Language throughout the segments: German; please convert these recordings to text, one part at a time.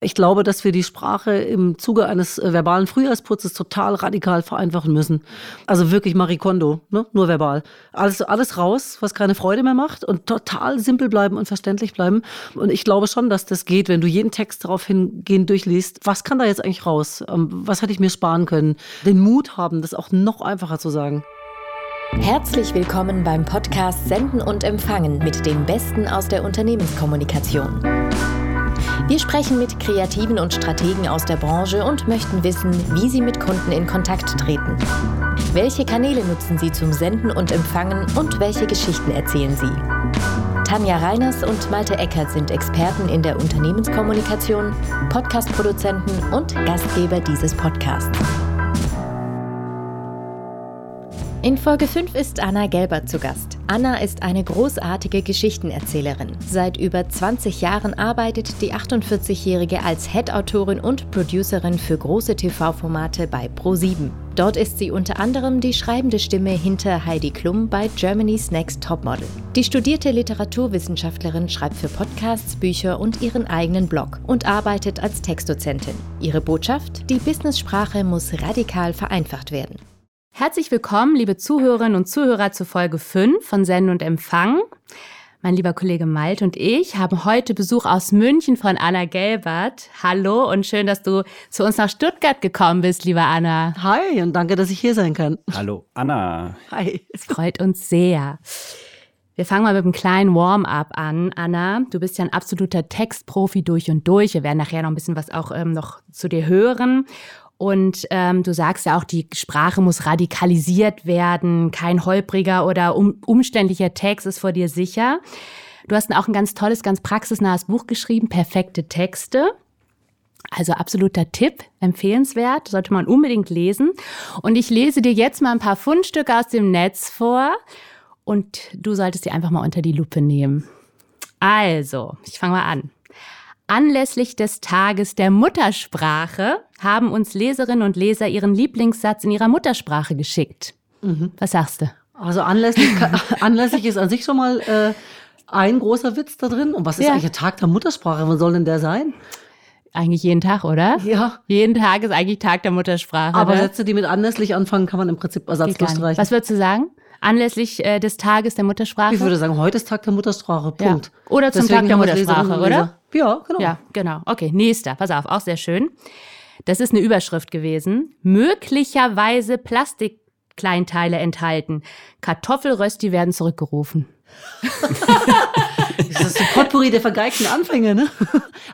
Ich glaube, dass wir die Sprache im Zuge eines äh, verbalen Frühjahrsputzes total radikal vereinfachen müssen. Also wirklich Marikondo, ne? nur verbal. Alles, alles raus, was keine Freude mehr macht und total simpel bleiben und verständlich bleiben. Und ich glaube schon, dass das geht, wenn du jeden Text darauf hingehend durchliest. Was kann da jetzt eigentlich raus? Ähm, was hätte ich mir sparen können? Den Mut haben, das auch noch einfacher zu sagen. Herzlich willkommen beim Podcast Senden und Empfangen mit dem Besten aus der Unternehmenskommunikation. Wir sprechen mit Kreativen und Strategen aus der Branche und möchten wissen, wie sie mit Kunden in Kontakt treten. Welche Kanäle nutzen sie zum Senden und Empfangen und welche Geschichten erzählen sie? Tanja Reiners und Malte Eckert sind Experten in der Unternehmenskommunikation, Podcastproduzenten und Gastgeber dieses Podcasts. In Folge 5 ist Anna Gelber zu Gast. Anna ist eine großartige Geschichtenerzählerin. Seit über 20 Jahren arbeitet die 48-Jährige als Head-Autorin und Producerin für große TV-Formate bei Pro7. Dort ist sie unter anderem die schreibende Stimme hinter Heidi Klum bei Germany's Next Topmodel. Die studierte Literaturwissenschaftlerin schreibt für Podcasts, Bücher und ihren eigenen Blog und arbeitet als Textdozentin. Ihre Botschaft? Die Business-Sprache muss radikal vereinfacht werden. Herzlich willkommen, liebe Zuhörerinnen und Zuhörer, zu Folge 5 von Senden und Empfang. Mein lieber Kollege Malt und ich haben heute Besuch aus München von Anna Gelbert. Hallo und schön, dass du zu uns nach Stuttgart gekommen bist, liebe Anna. Hi und danke, dass ich hier sein kann. Hallo, Anna. Hi. Es freut uns sehr. Wir fangen mal mit einem kleinen Warm-up an. Anna, du bist ja ein absoluter Textprofi durch und durch. Wir werden nachher noch ein bisschen was auch ähm, noch zu dir hören. Und ähm, du sagst ja auch, die Sprache muss radikalisiert werden, kein holpriger oder um, umständlicher Text ist vor dir sicher. Du hast auch ein ganz tolles, ganz praxisnahes Buch geschrieben, Perfekte Texte. Also absoluter Tipp, empfehlenswert, sollte man unbedingt lesen. Und ich lese dir jetzt mal ein paar Fundstücke aus dem Netz vor und du solltest sie einfach mal unter die Lupe nehmen. Also, ich fange mal an. Anlässlich des Tages der Muttersprache haben uns Leserinnen und Leser ihren Lieblingssatz in ihrer Muttersprache geschickt. Mhm. Was sagst du? Also anlässlich, anlässlich ist an sich schon mal äh, ein großer Witz da drin. Und was ist ja. eigentlich der Tag der Muttersprache? Wann soll denn der sein? Eigentlich jeden Tag, oder? Ja. Jeden Tag ist eigentlich Tag der Muttersprache. Aber oder? Sätze, die mit anlässlich anfangen, kann man im Prinzip ersatzlos streichen. Was würdest du sagen? Anlässlich äh, des Tages der Muttersprache? Ich würde sagen, heute ist Tag der Muttersprache. Punkt. Ja. Oder zum Deswegen Tag der Muttersprache, oder? Ja, genau. Ja, genau. Okay, nächster. Pass auf, auch sehr schön. Das ist eine Überschrift gewesen. Möglicherweise Plastikkleinteile enthalten. Kartoffelrösti werden zurückgerufen. das ist ein Potpourri der vergeigten Anfänge, ne?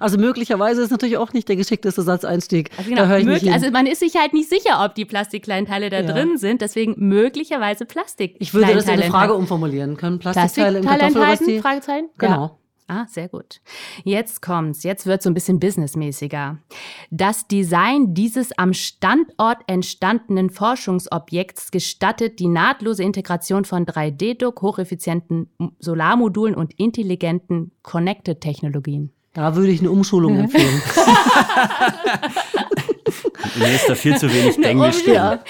Also möglicherweise ist natürlich auch nicht der geschickteste Satzeinstieg. Also, genau, also man ist sich halt nicht sicher, ob die Plastikkleinteile da ja. drin sind, deswegen möglicherweise Plastik. Ich würde das in eine Frage umformulieren können. Plastikteile, Plastikteile im Kartoffelrösti? Fragezeichen? Genau. Ja. Ah, sehr gut. Jetzt kommt's. Jetzt wird so ein bisschen businessmäßiger. Das Design dieses am Standort entstandenen Forschungsobjekts gestattet die nahtlose Integration von 3D-Druck, hocheffizienten Solarmodulen und intelligenten Connected-Technologien. Da würde ich eine Umschulung empfehlen. Mir ist da viel zu wenig Englisch drin. Ja.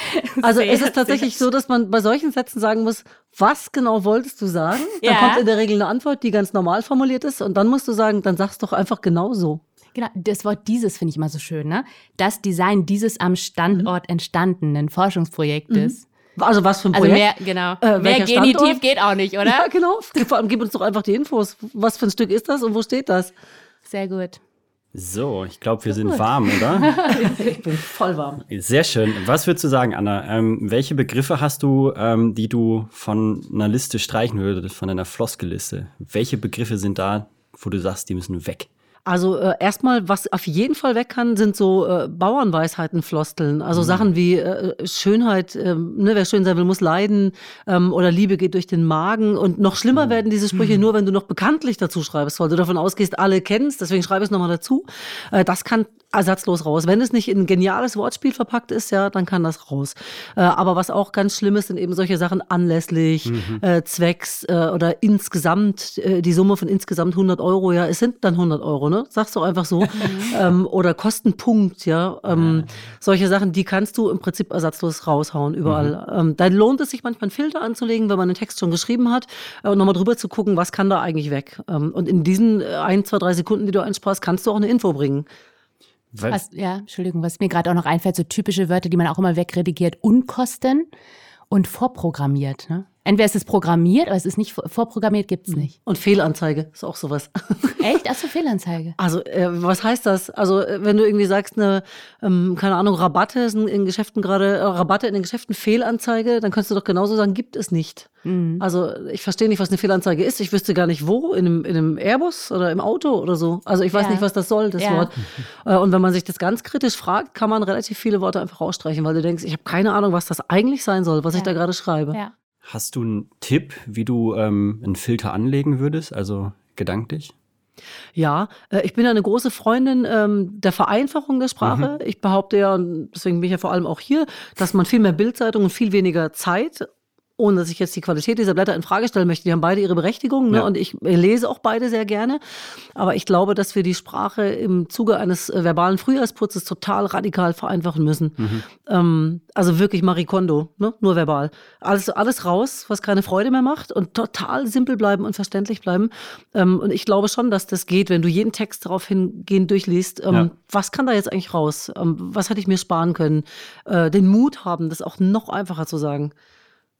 Also sehr, es ist tatsächlich so, dass man bei solchen Sätzen sagen muss, was genau wolltest du sagen? Dann ja. kommt in der Regel eine Antwort, die ganz normal formuliert ist. Und dann musst du sagen, dann sag's doch einfach genau so. Genau, das Wort dieses finde ich immer so schön, ne? Das Design dieses am Standort mhm. entstandenen Forschungsprojektes. Mhm. Also was für ein also Projekt? Also mehr, genau. Äh, mehr Genitiv Standort? geht auch nicht, oder? Ja, genau. Vor allem gib uns doch einfach die Infos. Was für ein Stück ist das und wo steht das? Sehr gut. So, ich glaube, wir sind warm, oder? ich bin voll warm. Sehr schön. Was würdest du sagen, Anna? Ähm, welche Begriffe hast du, ähm, die du von einer Liste streichen würdest, von einer Floskelliste? Welche Begriffe sind da, wo du sagst, die müssen weg? Also äh, erstmal, was auf jeden Fall weg kann, sind so äh, Bauernweisheiten, Flosteln. Also mhm. Sachen wie äh, Schönheit, äh, ne, wer schön sein will, muss leiden ähm, oder Liebe geht durch den Magen. Und noch schlimmer mhm. werden diese Sprüche mhm. nur, wenn du noch bekanntlich dazu schreibst, weil du davon ausgehst, alle kennst, deswegen schreibe ich es nochmal dazu. Äh, das kann ersatzlos raus. Wenn es nicht in ein geniales Wortspiel verpackt ist, ja, dann kann das raus. Äh, aber was auch ganz schlimm ist, sind eben solche Sachen anlässlich, mhm. äh, zwecks äh, oder insgesamt, äh, die Summe von insgesamt 100 Euro, ja, es sind dann 100 Euro, ne? Sagst du einfach so. ähm, oder Kostenpunkt, ja. Ähm, solche Sachen, die kannst du im Prinzip ersatzlos raushauen, überall. Mhm. Ähm, da lohnt es sich manchmal einen Filter anzulegen, wenn man einen Text schon geschrieben hat äh, und nochmal drüber zu gucken, was kann da eigentlich weg. Ähm, und in diesen äh, ein, zwei, drei Sekunden, die du einsparst, kannst du auch eine Info bringen. Was, ja, Entschuldigung, was mir gerade auch noch einfällt, so typische Wörter, die man auch immer wegredigiert, Unkosten und vorprogrammiert. Ne? Entweder ist es programmiert, aber es ist nicht vorprogrammiert, gibt es nicht. Und Fehlanzeige ist auch sowas. Echt? Achso, Fehlanzeige. Also, äh, was heißt das? Also, äh, wenn du irgendwie sagst, eine, ähm, keine Ahnung, Rabatte sind in Geschäften gerade, äh, Rabatte in den Geschäften, Fehlanzeige, dann könntest du doch genauso sagen, gibt es nicht. Mhm. Also, ich verstehe nicht, was eine Fehlanzeige ist. Ich wüsste gar nicht wo, in einem, in einem Airbus oder im Auto oder so. Also, ich weiß ja. nicht, was das soll, das ja. Wort. Äh, und wenn man sich das ganz kritisch fragt, kann man relativ viele Worte einfach rausstreichen, weil du denkst, ich habe keine Ahnung, was das eigentlich sein soll, was ja. ich da gerade schreibe. Ja. Hast du einen Tipp, wie du ähm, einen Filter anlegen würdest, also gedanklich? Ja, äh, ich bin ja eine große Freundin ähm, der Vereinfachung der Sprache. Mhm. Ich behaupte ja, und deswegen bin ich ja vor allem auch hier, dass man viel mehr Bildzeitung und viel weniger Zeit ohne dass ich jetzt die Qualität dieser Blätter in Frage stellen möchte, die haben beide ihre Berechtigung ne? Ja. und ich lese auch beide sehr gerne. Aber ich glaube, dass wir die Sprache im Zuge eines äh, verbalen Frühjahrsputzes total radikal vereinfachen müssen. Mhm. Ähm, also wirklich Marikondo, ne? nur verbal. Alles, alles raus, was keine Freude mehr macht und total simpel bleiben und verständlich bleiben. Ähm, und ich glaube schon, dass das geht, wenn du jeden Text darauf hingehend durchliest. Ähm, ja. Was kann da jetzt eigentlich raus? Ähm, was hätte ich mir sparen können? Äh, den Mut haben, das auch noch einfacher zu sagen.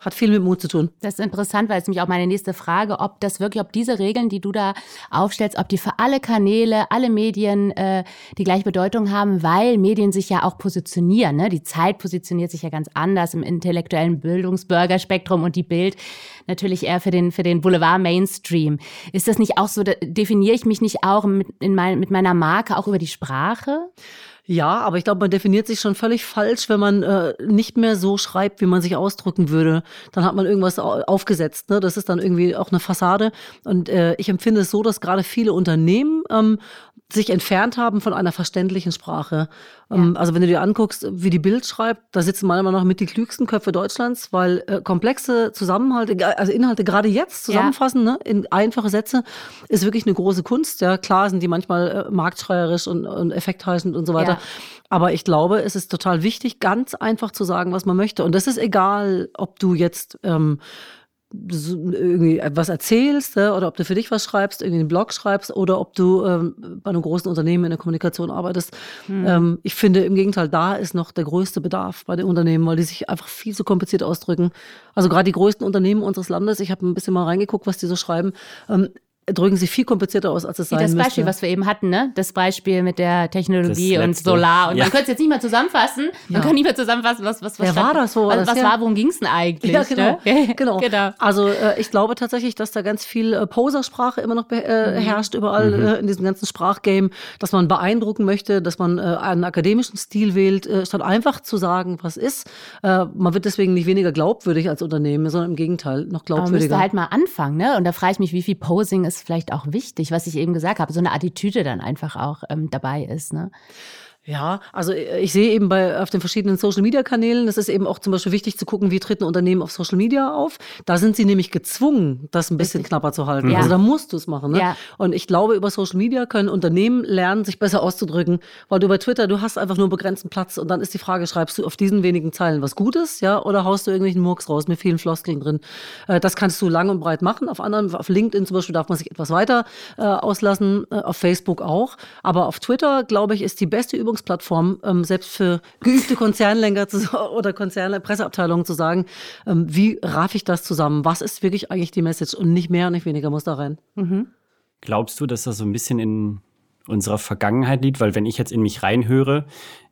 Hat viel mit Mut zu tun. Das ist interessant, weil es nämlich auch meine nächste Frage, ob das wirklich, ob diese Regeln, die du da aufstellst, ob die für alle Kanäle, alle Medien äh, die gleiche Bedeutung haben, weil Medien sich ja auch positionieren. Ne? Die Zeit positioniert sich ja ganz anders im intellektuellen Bildungsbürgerspektrum und die Bild natürlich eher für den, für den Boulevard Mainstream. Ist das nicht auch so, definiere ich mich nicht auch mit, in mein, mit meiner Marke auch über die Sprache? Ja, aber ich glaube, man definiert sich schon völlig falsch, wenn man äh, nicht mehr so schreibt, wie man sich ausdrücken würde. Dann hat man irgendwas aufgesetzt. Ne? Das ist dann irgendwie auch eine Fassade. Und äh, ich empfinde es so, dass gerade viele Unternehmen ähm, sich entfernt haben von einer verständlichen Sprache. Ähm, ja. Also wenn du dir anguckst, wie die Bild schreibt, da sitzen meiner Meinung nach mit die klügsten Köpfe Deutschlands, weil äh, komplexe Zusammenhalte, also Inhalte gerade jetzt zusammenfassen, ja. ne, in einfache Sätze, ist wirklich eine große Kunst. Ja, klar sind die manchmal äh, marktschreierisch und, und effektheißend und so weiter. Ja. Aber ich glaube, es ist total wichtig, ganz einfach zu sagen, was man möchte. Und das ist egal, ob du jetzt ähm, irgendwie was erzählst äh, oder ob du für dich was schreibst, irgendwie einen Blog schreibst oder ob du ähm, bei einem großen Unternehmen in der Kommunikation arbeitest. Hm. Ähm, ich finde im Gegenteil, da ist noch der größte Bedarf bei den Unternehmen, weil die sich einfach viel zu kompliziert ausdrücken. Also gerade die größten Unternehmen unseres Landes, ich habe ein bisschen mal reingeguckt, was die so schreiben, ähm, drücken sie viel komplizierter aus, als es sein Wie das Beispiel, müsste. was wir eben hatten, ne? Das Beispiel mit der Technologie und Solar. Und ja. man könnte es jetzt nicht mehr zusammenfassen. Man ja. kann nicht mehr zusammenfassen, was was was Wer war das? Wo was, was war, worum ging es denn eigentlich? Ja, genau. Ne? genau. genau. Also äh, ich glaube tatsächlich, dass da ganz viel äh, Posersprache immer noch äh, mhm. herrscht überall mhm. äh, in diesem ganzen Sprachgame, dass man beeindrucken möchte, dass man äh, einen akademischen Stil wählt, äh, statt einfach zu sagen, was ist. Äh, man wird deswegen nicht weniger glaubwürdig als Unternehmen, sondern im Gegenteil noch glaubwürdiger. Aber man müsste halt mal anfangen, ne? Und da frage ich mich, wie viel Posing ist vielleicht auch wichtig wichtig, was ich eben gesagt habe, so eine Attitüde dann einfach auch ähm, dabei ist. Ne? Ja, also äh, ich sehe eben bei auf den verschiedenen Social Media Kanälen, das ist eben auch zum Beispiel wichtig zu gucken, wie treten Unternehmen auf Social Media auf. Da sind sie nämlich gezwungen, das ein bisschen Richtig. knapper zu halten. Ja. Also da musst du es machen. Ne? Ja. Und ich glaube, über Social Media können Unternehmen lernen, sich besser auszudrücken, weil du bei Twitter, du hast einfach nur einen begrenzten Platz und dann ist die Frage, schreibst du auf diesen wenigen Zeilen was Gutes, ja, oder haust du irgendwelchen Murks raus mit vielen Floskeln drin. Äh, das kannst du lang und breit machen. Auf anderen, auf LinkedIn zum Beispiel darf man sich etwas weiter äh, auslassen, auf Facebook auch. Aber auf Twitter, glaube ich, ist die beste Übungsplattform, ähm, selbst für geübte Konzernlenker zu, oder Konzerne, Presseabteilungen zu sagen, ähm, wie raff ich das zusammen? Was ist wirklich eigentlich die Message? Und nicht mehr, nicht weniger muss da rein. Mhm. Glaubst du, dass das so ein bisschen in unserer Vergangenheit liegt? Weil wenn ich jetzt in mich reinhöre,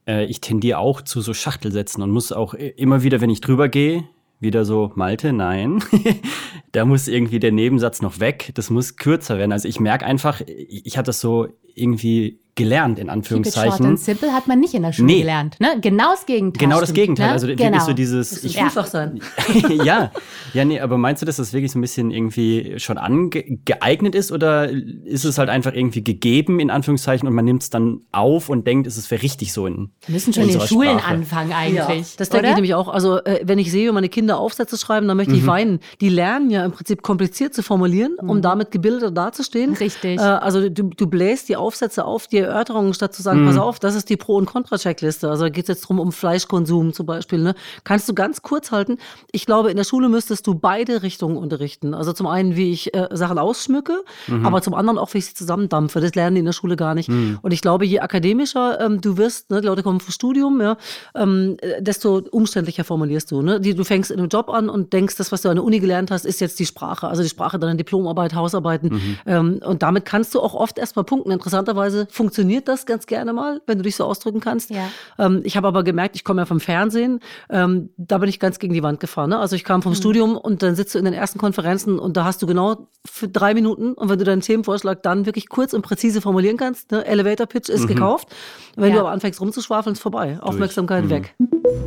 äh, ich tendiere auch zu so Schachtelsätzen und muss auch immer wieder, wenn ich drüber gehe, wieder so, Malte, nein, da muss irgendwie der Nebensatz noch weg, das muss kürzer werden. Also ich merke einfach, ich habe das so irgendwie gelernt, in Anführungszeichen. Keep it short and simple hat man nicht in der Schule nee. gelernt. Ne? Genau das Gegenteil. Genau das Gegenteil. Ne? Also genau. wirklich so dieses. Ich einfach sein. ja, ja, nee, aber meinst du, dass das wirklich so ein bisschen irgendwie schon angeeignet ist oder ist es halt einfach irgendwie gegeben, in Anführungszeichen, und man nimmt es dann auf und denkt, es wäre richtig so in. Wir müssen schon in den Schulen Sprache. anfangen eigentlich. Ja, das denke ich nämlich auch. Also, äh, wenn ich sehe, meine Kinder Aufsätze schreiben, dann möchte ich mhm. weinen. Die lernen ja im Prinzip kompliziert zu formulieren, um mhm. damit gebildeter dazustehen. Richtig. Äh, also, du, du bläst die Aufsätze auf, die Erörterungen, statt zu sagen, mhm. pass auf, das ist die Pro- und Contra-Checkliste. Also da geht es jetzt drum um Fleischkonsum zum Beispiel. Ne? Kannst du ganz kurz halten. Ich glaube, in der Schule müsstest du beide Richtungen unterrichten. Also zum einen, wie ich äh, Sachen ausschmücke, mhm. aber zum anderen auch, wie ich sie zusammendampfe. Das lernen die in der Schule gar nicht. Mhm. Und ich glaube, je akademischer ähm, du wirst, ne, die Leute kommen vom Studium, ja, ähm, desto umständlicher formulierst du. Ne? Die, du fängst in einem Job an und denkst, das, was du an der Uni gelernt hast, ist jetzt die Sprache. Also die Sprache deiner Diplomarbeit, Hausarbeiten. Mhm. Ähm, und damit kannst du auch oft erstmal punkten. Interessanterweise funktioniert das ganz gerne mal, wenn du dich so ausdrücken kannst. Ja. Ähm, ich habe aber gemerkt, ich komme ja vom Fernsehen, ähm, da bin ich ganz gegen die Wand gefahren. Ne? Also ich kam vom mhm. Studium und dann sitzt du in den ersten Konferenzen und da hast du genau für drei Minuten und wenn du deinen Themenvorschlag dann wirklich kurz und präzise formulieren kannst, ne? Elevator Pitch ist mhm. gekauft. Wenn ja. du aber anfängst rumzuschwafeln, ist vorbei. Durch. Aufmerksamkeit mhm. weg.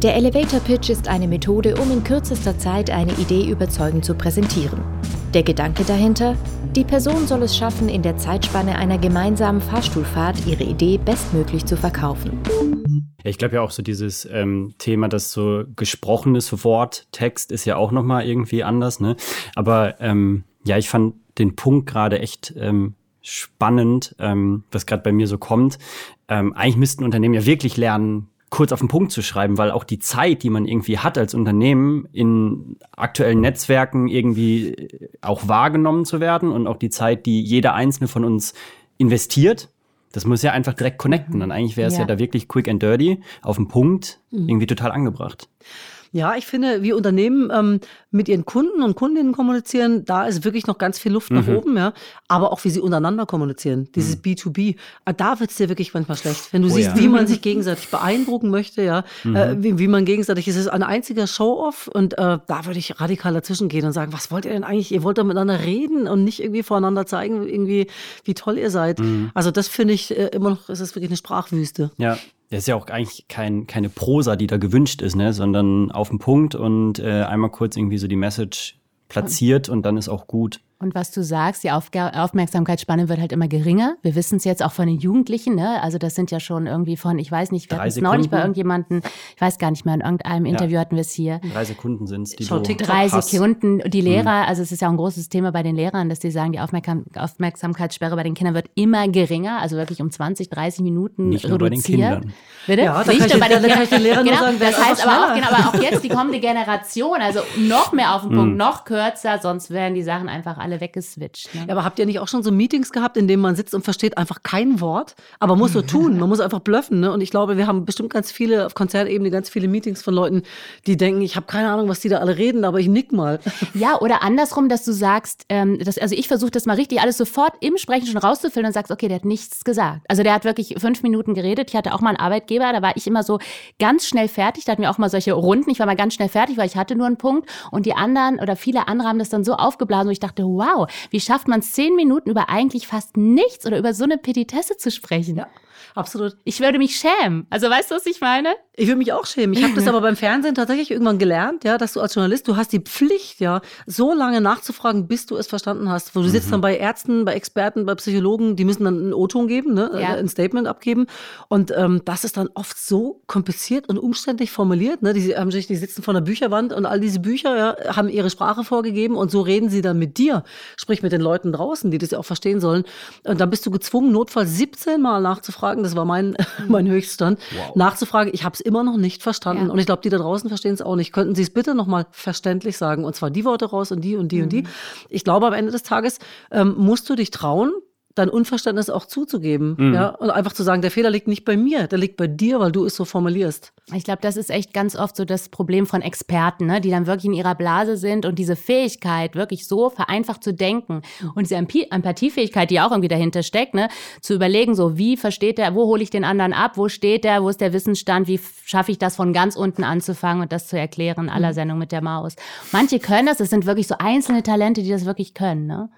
Der Elevator Pitch ist eine Methode, um in kürzester Zeit eine Idee überzeugend zu präsentieren. Der Gedanke dahinter? Die Person soll es schaffen, in der Zeitspanne einer gemeinsamen Fahrstuhlfahrt ihre Idee bestmöglich zu verkaufen. Ich glaube ja auch so dieses ähm, Thema, dass so gesprochenes Wort, Text ist ja auch nochmal irgendwie anders, ne? Aber ähm, ja, ich fand den Punkt gerade echt ähm, spannend, ähm, was gerade bei mir so kommt. Ähm, eigentlich müssten Unternehmen ja wirklich lernen, kurz auf den Punkt zu schreiben, weil auch die Zeit, die man irgendwie hat als Unternehmen, in aktuellen Netzwerken irgendwie äh, auch wahrgenommen zu werden und auch die Zeit, die jeder einzelne von uns investiert, das muss ja einfach direkt connecten. Und eigentlich wäre es ja. ja. da wirklich quick and dirty, auf den Punkt, mhm. irgendwie total angebracht. Ja, ich finde, wie Unternehmen ähm, mit ihren Kunden und Kundinnen kommunizieren, da ist wirklich noch ganz viel Luft mhm. nach oben, ja. Aber auch wie sie untereinander kommunizieren, dieses mhm. B2B, ah, da wird es dir wirklich manchmal schlecht. Wenn du oh, siehst, ja. wie man sich gegenseitig beeindrucken möchte, ja, mhm. äh, wie, wie, man gegenseitig, es ist ein einziger Show-off und äh, da würde ich radikal dazwischen gehen und sagen, was wollt ihr denn eigentlich? Ihr wollt da miteinander reden und nicht irgendwie voreinander zeigen, irgendwie, wie toll ihr seid. Mhm. Also das finde ich äh, immer noch, es ist wirklich eine Sprachwüste. Ja, das ist ja auch eigentlich kein, keine Prosa, die da gewünscht ist, ne? sondern auf den Punkt und äh, einmal kurz irgendwie so die Message platziert und dann ist auch gut. Und was du sagst, die Auf Aufmerksamkeitsspanne wird halt immer geringer. Wir wissen es jetzt auch von den Jugendlichen. Ne? Also das sind ja schon irgendwie von, ich weiß nicht, wir hatten es neulich bei irgendjemandem, ich weiß gar nicht mehr, in irgendeinem Interview ja. hatten wir es hier. Drei Sekunden sind es, die so Drei Hass. Sekunden. Die mhm. Lehrer, mhm. also es ist ja auch ein großes Thema bei den Lehrern, dass die sagen, die Aufmerksam Aufmerksamkeitssperre bei den Kindern wird immer geringer, also wirklich um 20, 30 Minuten nicht reduziert. Nur bei den Kindern. Bitte? Ja, da nicht nur bei den Kindern. Genau, sagen, das heißt aber auch, genau, aber auch jetzt die kommende Generation, also noch mehr auf den Punkt, mhm. noch kürzer, sonst werden die Sachen einfach alle weggeswitcht. Ne? Ja, aber habt ihr nicht auch schon so Meetings gehabt, in denen man sitzt und versteht einfach kein Wort, aber muss so tun, man muss einfach bluffen. Ne? Und ich glaube, wir haben bestimmt ganz viele, auf Konzertebene ganz viele Meetings von Leuten, die denken, ich habe keine Ahnung, was die da alle reden, aber ich nick mal. Ja, oder andersrum, dass du sagst, ähm, dass, also ich versuche das mal richtig alles sofort im Sprechen schon rauszufüllen und sagst, okay, der hat nichts gesagt. Also der hat wirklich fünf Minuten geredet. Ich hatte auch mal einen Arbeitgeber, da war ich immer so ganz schnell fertig. Da hatten wir auch mal solche Runden. Ich war mal ganz schnell fertig, weil ich hatte nur einen Punkt. Und die anderen oder viele andere haben das dann so aufgeblasen, wo ich dachte, wow, wie schafft man zehn Minuten über eigentlich fast nichts oder über so eine Petitesse zu sprechen. Ja. Absolut. Ich würde mich schämen. Also weißt du, was ich meine? Ich würde mich auch schämen. Ich habe das aber beim Fernsehen tatsächlich irgendwann gelernt, ja, dass du als Journalist, du hast die Pflicht, ja, so lange nachzufragen, bis du es verstanden hast. Wo du mhm. sitzt dann bei Ärzten, bei Experten, bei Psychologen, die müssen dann einen O-Ton geben, ne, ja. ein Statement abgeben. Und ähm, das ist dann oft so kompliziert und umständlich formuliert. Ne? Die, haben sich, die sitzen vor einer Bücherwand und all diese Bücher ja, haben ihre Sprache vorgegeben und so reden sie dann mit dir, sprich mit den Leuten draußen, die das ja auch verstehen sollen. Und dann bist du gezwungen, notfalls 17 Mal nachzufragen das war mein, mein Höchststand, wow. nachzufragen. Ich habe es immer noch nicht verstanden. Ja. Und ich glaube, die da draußen verstehen es auch nicht. Könnten Sie es bitte nochmal verständlich sagen? Und zwar die Worte raus und die und die mhm. und die. Mhm. Ich glaube, am Ende des Tages ähm, musst du dich trauen, dein Unverständnis auch zuzugeben. Mhm. Ja? Und einfach zu sagen, der Fehler liegt nicht bei mir, der liegt bei dir, weil du es so formulierst. Ich glaube, das ist echt ganz oft so das Problem von Experten, ne? die dann wirklich in ihrer Blase sind und diese Fähigkeit, wirklich so vereinfacht zu denken und diese Empathiefähigkeit, die auch irgendwie dahinter steckt, ne? zu überlegen, so wie versteht der, wo hole ich den anderen ab, wo steht der, wo ist der Wissensstand, wie schaffe ich das von ganz unten anzufangen und das zu erklären, aller mhm. Sendung mit der Maus. Manche können das, es sind wirklich so einzelne Talente, die das wirklich können. Ne?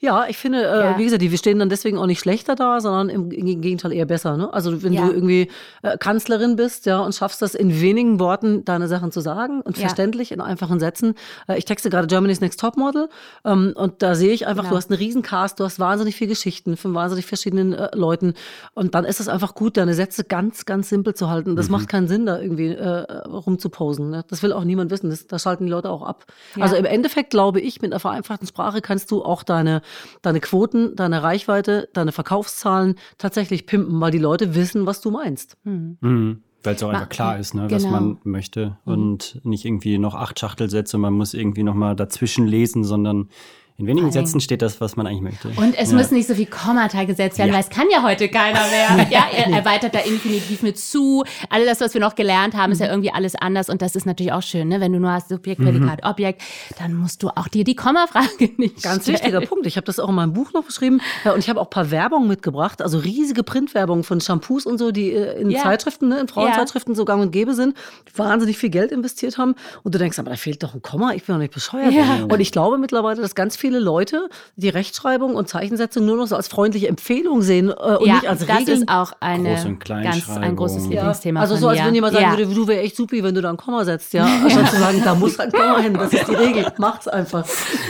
Ja, ich finde, äh, ja. wie gesagt, die stehen dann deswegen auch nicht schlechter da, sondern im, im Gegenteil eher besser. Ne? Also wenn ja. du irgendwie äh, Kanzlerin bist, ja, und schaffst das in wenigen Worten deine Sachen zu sagen und ja. verständlich in einfachen Sätzen. Äh, ich texte gerade Germany's Next Topmodel ähm, und da sehe ich einfach, genau. du hast einen riesen Cast, du hast wahnsinnig viele Geschichten von wahnsinnig verschiedenen äh, Leuten und dann ist es einfach gut, deine Sätze ganz, ganz simpel zu halten. Das mhm. macht keinen Sinn, da irgendwie äh, rumzuposen. Ne? Das will auch niemand wissen. Das, da schalten die Leute auch ab. Also im Endeffekt glaube ich, mit einer vereinfachten Sprache kannst du auch deine deine Quoten, deine Reichweite, deine Verkaufszahlen tatsächlich pimpen, weil die Leute wissen, was du meinst. Mhm. Mhm. Weil es auch einfach klar ist, ne, genau. was man möchte mhm. und nicht irgendwie noch acht Schachtelsätze, man muss irgendwie noch mal dazwischen lesen, sondern in wenigen Sätzen steht das, was man eigentlich möchte. Und es ja. müssen nicht so viel Kommata gesetzt werden, ja. weil es kann ja heute keiner mehr. ja, er erweitert da Infinitiv mit zu. Alles das, was wir noch gelernt haben, ist ja mhm. irgendwie alles anders. Und das ist natürlich auch schön, ne? wenn du nur hast Subjekt, Prädikat, mhm. Objekt, dann musst du auch dir die Kommafrage nicht Ganz stellen. wichtiger Punkt. Ich habe das auch in meinem Buch noch beschrieben. Und ich habe auch ein paar Werbungen mitgebracht, also riesige Printwerbungen von Shampoos und so, die äh, in ja. Zeitschriften, ne, in Frauenzeitschriften so gang und gäbe sind, wahnsinnig viel Geld investiert haben. Und du denkst, aber da fehlt doch ein Komma, ich bin doch nicht bescheuert. Und ich glaube mittlerweile, dass ganz viele Leute die Rechtschreibung und Zeichensetzung nur noch so als freundliche Empfehlung sehen äh, und ja, nicht als das Regeln. Das ist auch eine ganz, ein großes Lieblingsthema. Ja. Also so, als wenn jemand sagen ja. würde, du wärst echt supi, wenn du da ein Komma setzt, ja. Anstatt zu sagen, da muss ein Komma hin, das ist die Regel, macht's einfach.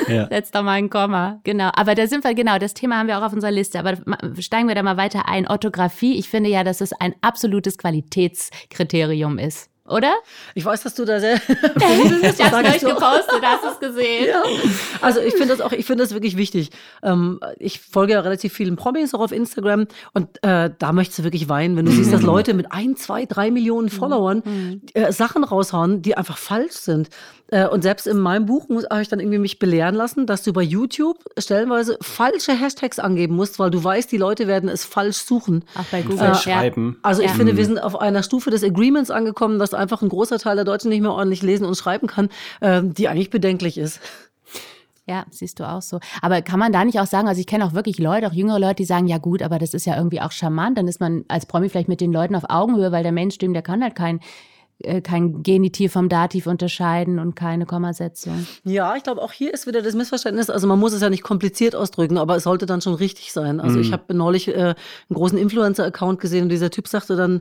Ja. Setz doch mal ein Komma, genau. Aber da sind wir, genau, das Thema haben wir auch auf unserer Liste. Aber steigen wir da mal weiter ein. Orthographie, ich finde ja, dass es ein absolutes Qualitätskriterium ist oder? Ich weiß, dass du da sehr bist. Ich habe es gepostet, hast du es gesehen. Ja. Also ich finde das auch, ich finde das wirklich wichtig. Ähm, ich folge ja relativ vielen Promis auch auf Instagram und äh, da möchtest du wirklich weinen, wenn du siehst, dass Leute mit ein, zwei, drei Millionen Followern mhm. äh, Sachen raushauen, die einfach falsch sind. Äh, und selbst in meinem Buch habe ich dann irgendwie mich belehren lassen, dass du bei YouTube stellenweise falsche Hashtags angeben musst, weil du weißt, die Leute werden es falsch suchen. Auch bei Google. Äh, schreiben. Also ich ja. finde, wir sind auf einer Stufe des Agreements angekommen, dass einfach ein großer Teil der Deutschen nicht mehr ordentlich lesen und schreiben kann, äh, die eigentlich bedenklich ist. Ja, siehst du auch so. Aber kann man da nicht auch sagen, also ich kenne auch wirklich Leute, auch jüngere Leute, die sagen, ja gut, aber das ist ja irgendwie auch charmant, dann ist man als Promi vielleicht mit den Leuten auf Augenhöhe, weil der Mensch, dem der kann halt kein kein Genitiv vom Dativ unterscheiden und keine Kommasetzung. Ja, ich glaube, auch hier ist wieder das Missverständnis. Also man muss es ja nicht kompliziert ausdrücken, aber es sollte dann schon richtig sein. Also mhm. ich habe neulich äh, einen großen Influencer-Account gesehen und dieser Typ sagte dann,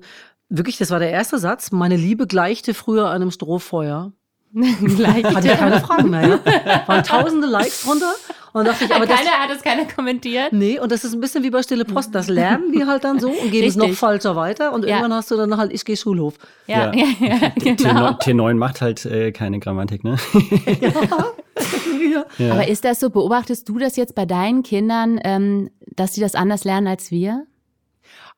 wirklich, das war der erste Satz, meine Liebe gleichte früher einem Strohfeuer. gleichte. Hatte ja keine Fragen mehr. Ja? Waren tausende Likes drunter und dachte ich, aber keiner das, hat es keiner kommentiert. Nee, und das ist ein bisschen wie bei Stille Post. Das lernen die halt dann so und geben Richtig. es noch falscher weiter. Und ja. irgendwann hast du dann halt, ich gehe Schulhof. Ja, ja. ja, genau. T9 macht halt äh, keine Grammatik, ne? ja. Aber ist das so, beobachtest du das jetzt bei deinen Kindern, ähm, dass sie das anders lernen als wir?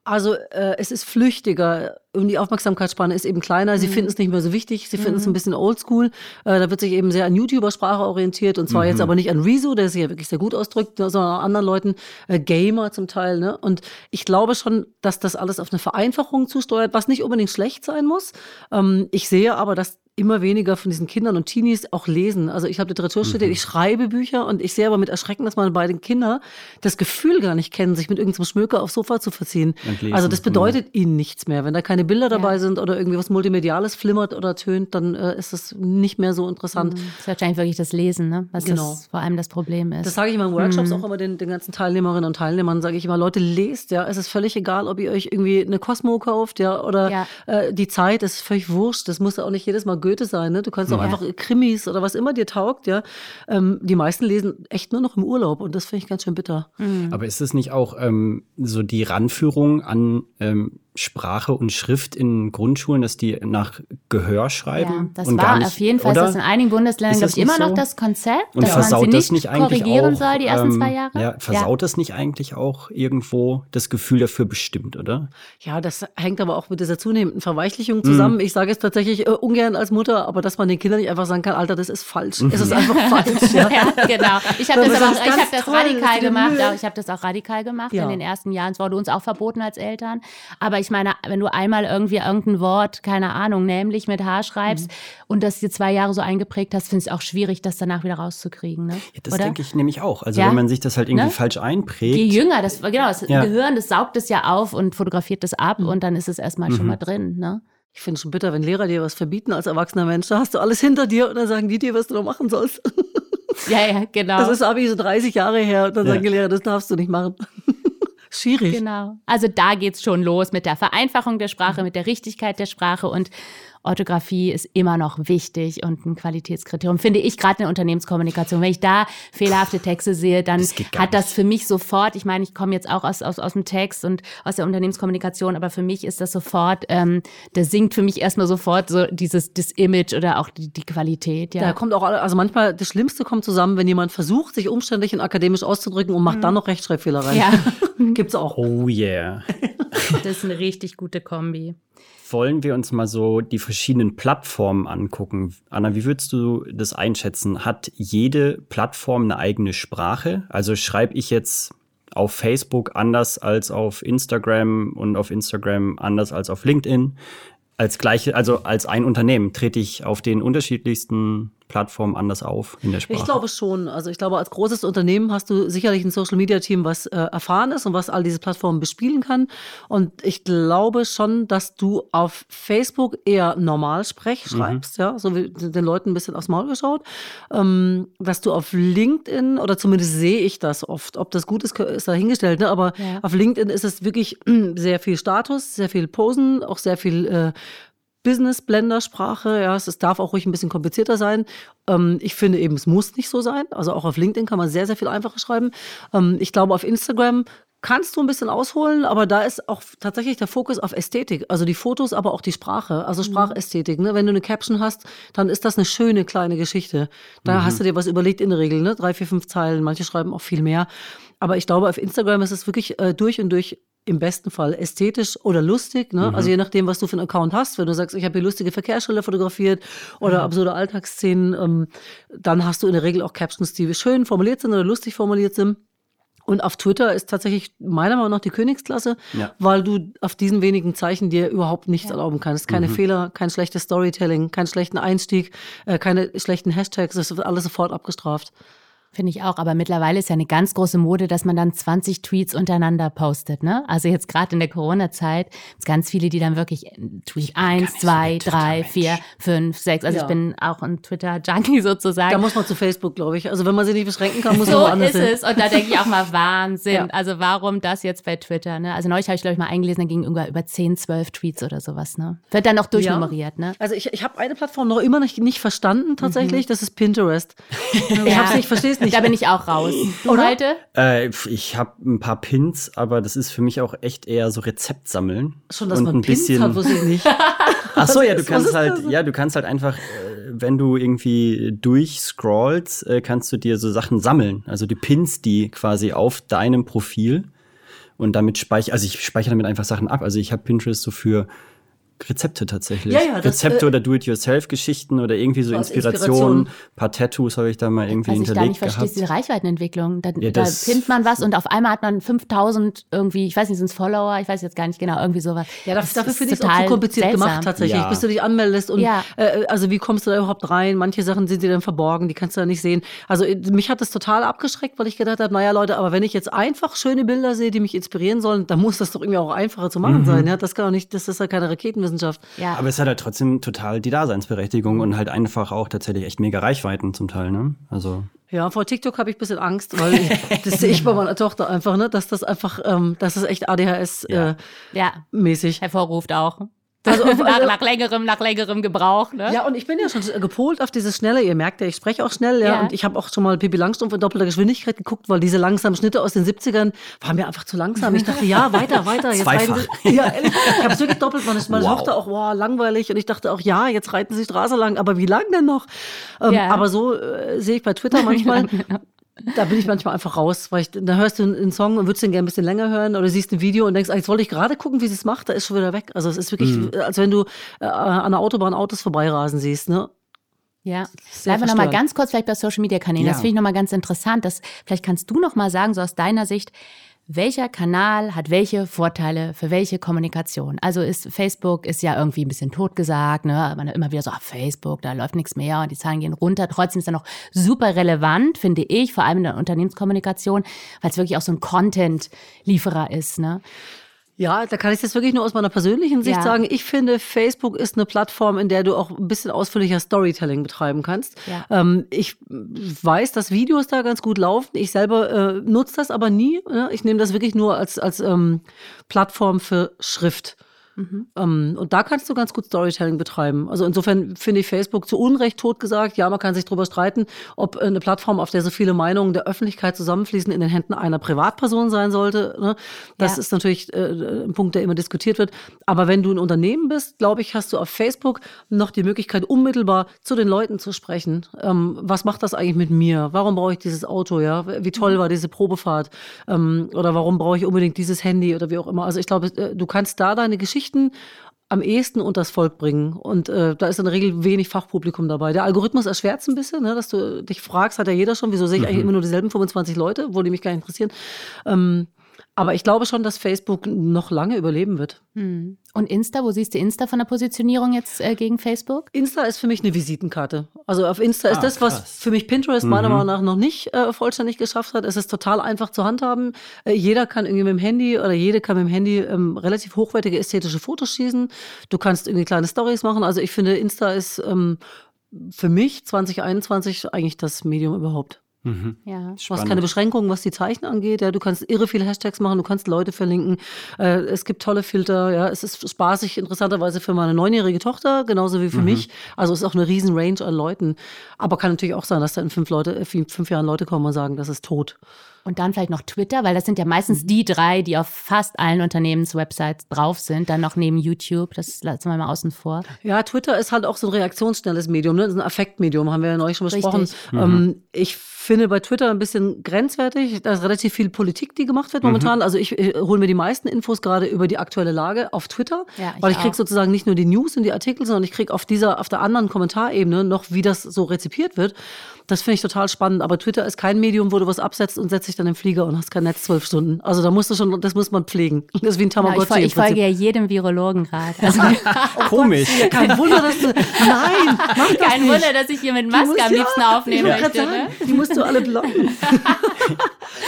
Also äh, es ist flüchtiger und die Aufmerksamkeitsspanne ist eben kleiner. Sie mhm. finden es nicht mehr so wichtig. Sie mhm. finden es ein bisschen oldschool. Äh, da wird sich eben sehr an YouTuber-Sprache orientiert und zwar mhm. jetzt aber nicht an Rezo, der sich ja wirklich sehr gut ausdrückt, ne, sondern an anderen Leuten, äh, Gamer zum Teil. Ne? Und ich glaube schon, dass das alles auf eine Vereinfachung zusteuert, was nicht unbedingt schlecht sein muss. Ähm, ich sehe aber, dass immer weniger von diesen Kindern und Teenies auch lesen. Also ich habe Literatur studiert, mhm. ich schreibe Bücher und ich sehe aber mit Erschrecken, dass meine beiden Kinder das Gefühl gar nicht kennen, sich mit irgendeinem Schmöker aufs Sofa zu verziehen. Also das bedeutet mhm. ihnen nichts mehr. Wenn da keine Bilder dabei ja. sind oder irgendwie was Multimediales flimmert oder tönt, dann äh, ist das nicht mehr so interessant. Mhm. Das ist wahrscheinlich wirklich das Lesen, ne? was genau. das vor allem das Problem ist. Das sage ich in meinen Workshops mhm. auch immer den, den ganzen Teilnehmerinnen und Teilnehmern, sage ich immer, Leute, lest, ja. Es ist völlig egal, ob ihr euch irgendwie eine Cosmo kauft, ja, oder ja. Äh, die Zeit, das ist völlig wurscht. Das muss ja auch nicht jedes Mal Goethe sein, ne? Du kannst auch ja. einfach Krimis oder was immer dir taugt, ja. Ähm, die meisten lesen echt nur noch im Urlaub und das finde ich ganz schön bitter. Mhm. Aber ist es nicht auch ähm, so die Ranführung an ähm, Sprache und Schrift in Grundschulen, dass die nach Gehör schreiben. Ja, das und war gar nicht, auf jeden Fall oder? das in einigen Bundesländern, glaube ich, immer so? noch das Konzept, und dass versaut man sie nicht, nicht korrigieren auch, soll, die ersten ähm, zwei Jahre. Ja, versaut ja. das nicht eigentlich auch irgendwo das Gefühl dafür bestimmt, oder? Ja, das hängt aber auch mit dieser zunehmenden Verweichlichung zusammen. Mm. Ich sage es tatsächlich äh, ungern als Mutter, aber dass man den Kindern nicht einfach sagen kann, Alter, das ist falsch. Es ist einfach falsch. Ja, ja genau. Ich habe das, aber auch, ich hab das radikal gemacht. Ich habe das auch radikal gemacht in den ersten Jahren. Es wurde uns auch verboten als Eltern. Aber ich meine, wenn du einmal irgendwie irgendein Wort, keine Ahnung, nämlich mit H schreibst mhm. und das dir zwei Jahre so eingeprägt hast, finde ich es auch schwierig, das danach wieder rauszukriegen. Ne? Ja, das denke ich nämlich auch. Also ja? wenn man sich das halt irgendwie ne? falsch einprägt. Je jünger, das, genau, das ja. Gehirn, das saugt es ja auf und fotografiert das ab mhm. und dann ist es erstmal mhm. schon mal drin. Ne? Ich finde es schon bitter, wenn Lehrer dir was verbieten als erwachsener Mensch. Da hast du alles hinter dir und dann sagen die dir, was du noch machen sollst. Ja, ja, genau. Das ist Abi so 30 Jahre her und dann ja. sagen die Lehrer, das darfst du nicht machen. Schwierig. Genau. Also da geht es schon los mit der Vereinfachung der Sprache, mit der Richtigkeit der Sprache und Orthographie ist immer noch wichtig und ein Qualitätskriterium, finde ich gerade in der Unternehmenskommunikation. Wenn ich da fehlerhafte Texte sehe, dann das hat das für mich sofort, ich meine, ich komme jetzt auch aus, aus, aus dem Text und aus der Unternehmenskommunikation, aber für mich ist das sofort, ähm, da sinkt für mich erstmal sofort so dieses das Image oder auch die, die Qualität. Ja. Da kommt auch, also manchmal das Schlimmste kommt zusammen, wenn jemand versucht, sich umständlich und akademisch auszudrücken und macht mhm. dann noch Rechtschreibfehler rein. Ja. Gibt's auch. Oh yeah. das ist eine richtig gute Kombi wollen wir uns mal so die verschiedenen Plattformen angucken. Anna, wie würdest du das einschätzen? Hat jede Plattform eine eigene Sprache? Also schreibe ich jetzt auf Facebook anders als auf Instagram und auf Instagram anders als auf LinkedIn? Als gleiche, also als ein Unternehmen trete ich auf den unterschiedlichsten Plattform anders auf in der Sprache? Ich glaube schon. Also ich glaube, als großes Unternehmen hast du sicherlich ein Social-Media-Team, was äh, erfahren ist und was all diese Plattformen bespielen kann. Und ich glaube schon, dass du auf Facebook eher normal Sprech mhm. schreibst, mhm. ja, so wie den Leuten ein bisschen aufs Maul geschaut. Ähm, dass du auf LinkedIn, oder zumindest sehe ich das oft, ob das gut ist, ist dahingestellt, ne? aber ja. auf LinkedIn ist es wirklich sehr viel Status, sehr viel Posen, auch sehr viel äh, Business-Blender-Sprache. Ja, es, darf auch ruhig ein bisschen komplizierter sein. Ähm, ich finde eben, es muss nicht so sein. Also auch auf LinkedIn kann man sehr, sehr viel einfacher schreiben. Ähm, ich glaube, auf Instagram kannst du ein bisschen ausholen, aber da ist auch tatsächlich der Fokus auf Ästhetik. Also die Fotos, aber auch die Sprache, also mhm. Sprachästhetik. Ne? Wenn du eine Caption hast, dann ist das eine schöne kleine Geschichte. Da mhm. hast du dir was überlegt in der Regel, ne? Drei, vier, fünf Zeilen. Manche schreiben auch viel mehr. Aber ich glaube, auf Instagram ist es wirklich äh, durch und durch im besten Fall ästhetisch oder lustig. Ne? Mhm. Also je nachdem, was du für einen Account hast. Wenn du sagst, ich habe hier lustige Verkehrsschilder fotografiert oder mhm. absurde Alltagsszenen, ähm, dann hast du in der Regel auch Captions, die schön formuliert sind oder lustig formuliert sind. Und auf Twitter ist tatsächlich meiner Meinung nach die Königsklasse, ja. weil du auf diesen wenigen Zeichen dir überhaupt nichts ja. erlauben kannst. Keine mhm. Fehler, kein schlechtes Storytelling, keinen schlechten Einstieg, äh, keine schlechten Hashtags, das wird alles sofort abgestraft. Finde ich auch. Aber mittlerweile ist ja eine ganz große Mode, dass man dann 20 Tweets untereinander postet. Ne? Also jetzt gerade in der Corona-Zeit gibt ganz viele, die dann wirklich äh, Tweet 1, 2, 3, 4, 5, 6. Also ja. ich bin auch ein Twitter-Junkie sozusagen. Da muss man zu Facebook, glaube ich. Also wenn man sich nicht beschränken kann, muss man so woanders ist hin. es. Und da denke ich auch mal Wahnsinn. Ja. Also warum das jetzt bei Twitter? Ne? Also neulich habe ich, glaube ich, mal eingelesen, da ging irgendwann über 10, 12 Tweets oder sowas. Ne? Wird dann noch durchnummeriert. Ja. Ne? Also ich, ich habe eine Plattform noch immer nicht, nicht verstanden tatsächlich. Mhm. Das ist Pinterest. Ich habe es nicht, verstehe es nicht. Da bin ich auch raus. Du heute? Äh, ich habe ein paar Pins, aber das ist für mich auch echt eher so Rezept sammeln. Schon, dass und man ein Pins bisschen hat, wusste ich nicht. Ach so, ja, du kannst halt, ja, du kannst halt einfach, äh, wenn du irgendwie durchscrollst, äh, kannst du dir so Sachen sammeln. Also die Pins, die quasi auf deinem Profil und damit speichere, also ich speichere damit einfach Sachen ab. Also ich habe Pinterest so für Rezepte tatsächlich. Ja, ja, das, Rezepte äh, oder Do-it-yourself-Geschichten oder irgendwie so Inspirationen. Inspiration. Ein paar Tattoos habe ich da mal irgendwie Was hinterlegt ich gar nicht verstehe, diese Reichweitenentwicklung. Da, ja, da pinnt man was und auf einmal hat man 5000 irgendwie, ich weiß nicht, sind es Follower, ich weiß jetzt gar nicht genau, irgendwie sowas. Ja, das, dafür finde ich es auch zu kompliziert seltsam. gemacht tatsächlich, ja. bis du dich anmeldest und ja. äh, also wie kommst du da überhaupt rein? Manche Sachen sind dir dann verborgen, die kannst du da nicht sehen. Also äh, mich hat das total abgeschreckt, weil ich gedacht habe, naja Leute, aber wenn ich jetzt einfach schöne Bilder sehe, die mich inspirieren sollen, dann muss das doch irgendwie auch einfacher zu machen mhm. sein. Ja, das kann auch nicht, das ist ja keine Raketenwissenschaft. Ja. Aber es hat halt trotzdem total die Daseinsberechtigung und halt einfach auch tatsächlich echt mega Reichweiten zum Teil, ne? Also. Ja, vor TikTok habe ich ein bisschen Angst, weil ich, das sehe ich bei meiner Tochter einfach, ne, dass das einfach, ähm, dass das echt ADHS ja. Äh, ja. mäßig hervorruft auch. Also nach, nach, längerem, nach längerem Gebrauch. Ne? Ja, und ich bin ja schon gepolt auf dieses Schnelle. Ihr merkt ja, ich spreche auch schnell. Ja, ja. Und ich habe auch schon mal Pippi Langstrumpf in doppelter Geschwindigkeit geguckt, weil diese langsamen Schnitte aus den 70ern waren mir einfach zu langsam. Ich dachte, ja, weiter, weiter. Jetzt Zweifach. Sie, ja, ehrlich, ich habe es wirklich doppelt. Meine, meine wow. Tochter auch, wow, langweilig. Und ich dachte auch, ja, jetzt reiten sie Straße lang. Aber wie lang denn noch? Ähm, ja. Aber so äh, sehe ich bei Twitter manchmal. Da bin ich manchmal einfach raus, weil ich, da hörst du einen Song und würdest den gerne ein bisschen länger hören oder siehst ein Video und denkst, jetzt wollte ich gerade gucken, wie sie es macht, da ist schon wieder weg. Also es ist wirklich, mhm. als wenn du äh, an der Autobahn Autos vorbeirasen siehst, ne? Ja, bleiben wir nochmal ganz kurz vielleicht bei Social Media Kanälen. Ja. Das finde ich nochmal ganz interessant. Das, vielleicht kannst du nochmal sagen, so aus deiner Sicht, welcher Kanal hat welche Vorteile für welche Kommunikation. Also ist Facebook ist ja irgendwie ein bisschen totgesagt, ne? Man immer wieder so, ach, Facebook, da läuft nichts mehr und die Zahlen gehen runter. Trotzdem ist er noch super relevant, finde ich, vor allem in der Unternehmenskommunikation, weil es wirklich auch so ein Content-Lieferer ist, ne? Ja, da kann ich das wirklich nur aus meiner persönlichen Sicht ja. sagen. Ich finde, Facebook ist eine Plattform, in der du auch ein bisschen ausführlicher Storytelling betreiben kannst. Ja. Ähm, ich weiß, dass Videos da ganz gut laufen. Ich selber äh, nutze das aber nie. Ne? Ich nehme das wirklich nur als, als ähm, Plattform für Schrift. Mhm. Ähm, und da kannst du ganz gut Storytelling betreiben. Also insofern finde ich Facebook zu Unrecht totgesagt. Ja, man kann sich darüber streiten, ob eine Plattform, auf der so viele Meinungen der Öffentlichkeit zusammenfließen, in den Händen einer Privatperson sein sollte. Ne? Das ja. ist natürlich äh, ein Punkt, der immer diskutiert wird. Aber wenn du ein Unternehmen bist, glaube ich, hast du auf Facebook noch die Möglichkeit, unmittelbar zu den Leuten zu sprechen. Ähm, was macht das eigentlich mit mir? Warum brauche ich dieses Auto? Ja, wie toll war diese Probefahrt? Ähm, oder warum brauche ich unbedingt dieses Handy oder wie auch immer? Also ich glaube, äh, du kannst da deine Geschichte Geschichten am ehesten unters Volk bringen. Und äh, da ist in der Regel wenig Fachpublikum dabei. Der Algorithmus erschwert es ein bisschen, ne, dass du dich fragst, hat ja jeder schon, wieso sehe ich mhm. eigentlich immer nur dieselben 25 Leute, wo die mich gar nicht interessieren. Ähm, aber ich glaube schon, dass Facebook noch lange überleben wird. Hm. Und Insta, wo siehst du Insta von der Positionierung jetzt äh, gegen Facebook? Insta ist für mich eine Visitenkarte. Also auf Insta ah, ist das, was für mich Pinterest mhm. meiner Meinung nach noch nicht äh, vollständig geschafft hat. Es ist total einfach zu handhaben. Äh, jeder kann irgendwie mit dem Handy oder jede kann mit dem Handy ähm, relativ hochwertige ästhetische Fotos schießen. Du kannst irgendwie kleine Stories machen. Also ich finde, Insta ist ähm, für mich 2021 eigentlich das Medium überhaupt. Mhm. Ja. Du hast keine Beschränkungen, was die Zeichen angeht. Ja, du kannst irre viele Hashtags machen, du kannst Leute verlinken. Äh, es gibt tolle Filter. Ja, es ist spaßig, interessanterweise für meine neunjährige Tochter, genauso wie für mhm. mich. Also es ist auch eine riesen Range an Leuten. Aber kann natürlich auch sein, dass da in fünf, Leute, äh, fünf Jahren Leute kommen und sagen, das ist tot. Und dann vielleicht noch Twitter, weil das sind ja meistens mhm. die drei, die auf fast allen Unternehmenswebsites drauf sind. Dann noch neben YouTube, das lassen wir mal außen vor. Ja, Twitter ist halt auch so ein reaktionsschnelles Medium, ne? Das ist ein Affektmedium, haben wir ja neulich schon besprochen. Mhm. Ähm, ich finde bei Twitter ein bisschen grenzwertig. Da ist relativ viel Politik, die gemacht wird momentan. Mhm. Also ich, ich hole mir die meisten Infos gerade über die aktuelle Lage auf Twitter, ja, ich weil ich kriege sozusagen nicht nur die News und die Artikel, sondern ich kriege auf dieser, auf der anderen Kommentarebene noch, wie das so rezipiert wird. Das finde ich total spannend. Aber Twitter ist kein Medium, wo du was absetzt und setzt dich dann im Flieger und hast kein Netz zwölf Stunden. Also da musst du schon, das muss man pflegen. Das ist wie ein Tamagotchi. Ja, ich, ich folge ja jedem Virologen gerade. Also, oh Komisch. Gott, kein Wunder, dass du, nein, mach das Kein nicht. Wunder, dass ich hier mit Maske am liebsten ja, aufnehmen möchte. Sagen, ne? Die musst du alle blocken.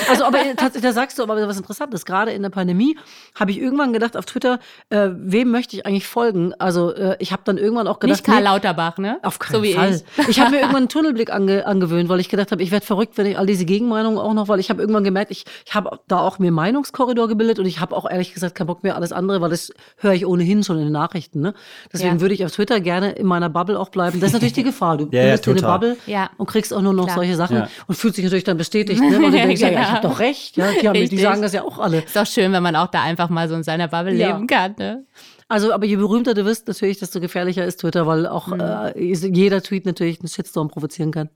also, aber da sagst du aber was Interessantes. Gerade in der Pandemie habe ich irgendwann gedacht auf Twitter, äh, wem möchte ich eigentlich folgen? Also äh, ich habe dann irgendwann auch gedacht, nicht Karl Lauterbach, ne? Auf keinen so wie Fall. Ich, ich habe mir irgendwann einen Tunnelblick ange, angewöhnt, weil ich gedacht habe, ich werde verrückt, wenn ich all diese Gegenmeinungen auch noch, weil ich habe irgendwann gemerkt, ich, ich habe da auch mir Meinungskorridor gebildet und ich habe auch ehrlich gesagt keinen Bock mehr alles andere, weil das höre ich ohnehin schon in den Nachrichten. Ne? Deswegen ja. würde ich auf Twitter gerne in meiner Bubble auch bleiben. Das ist natürlich die Gefahr. Du ja, bist ja, in eine Bubble ja. und kriegst auch nur noch Klar. solche Sachen und fühlst dich natürlich dann bestätigt. Ne? Und du denkst, ja, ja ich habe doch recht. Ja, die, haben, die sagen das ja auch alle. Ist doch schön, wenn man auch da einfach mal so in seiner Bubble leben kann. Ne? Also, aber je berühmter du wirst, natürlich, desto gefährlicher ist Twitter, weil auch mhm. äh, jeder Tweet natürlich einen Shitstorm provozieren kann.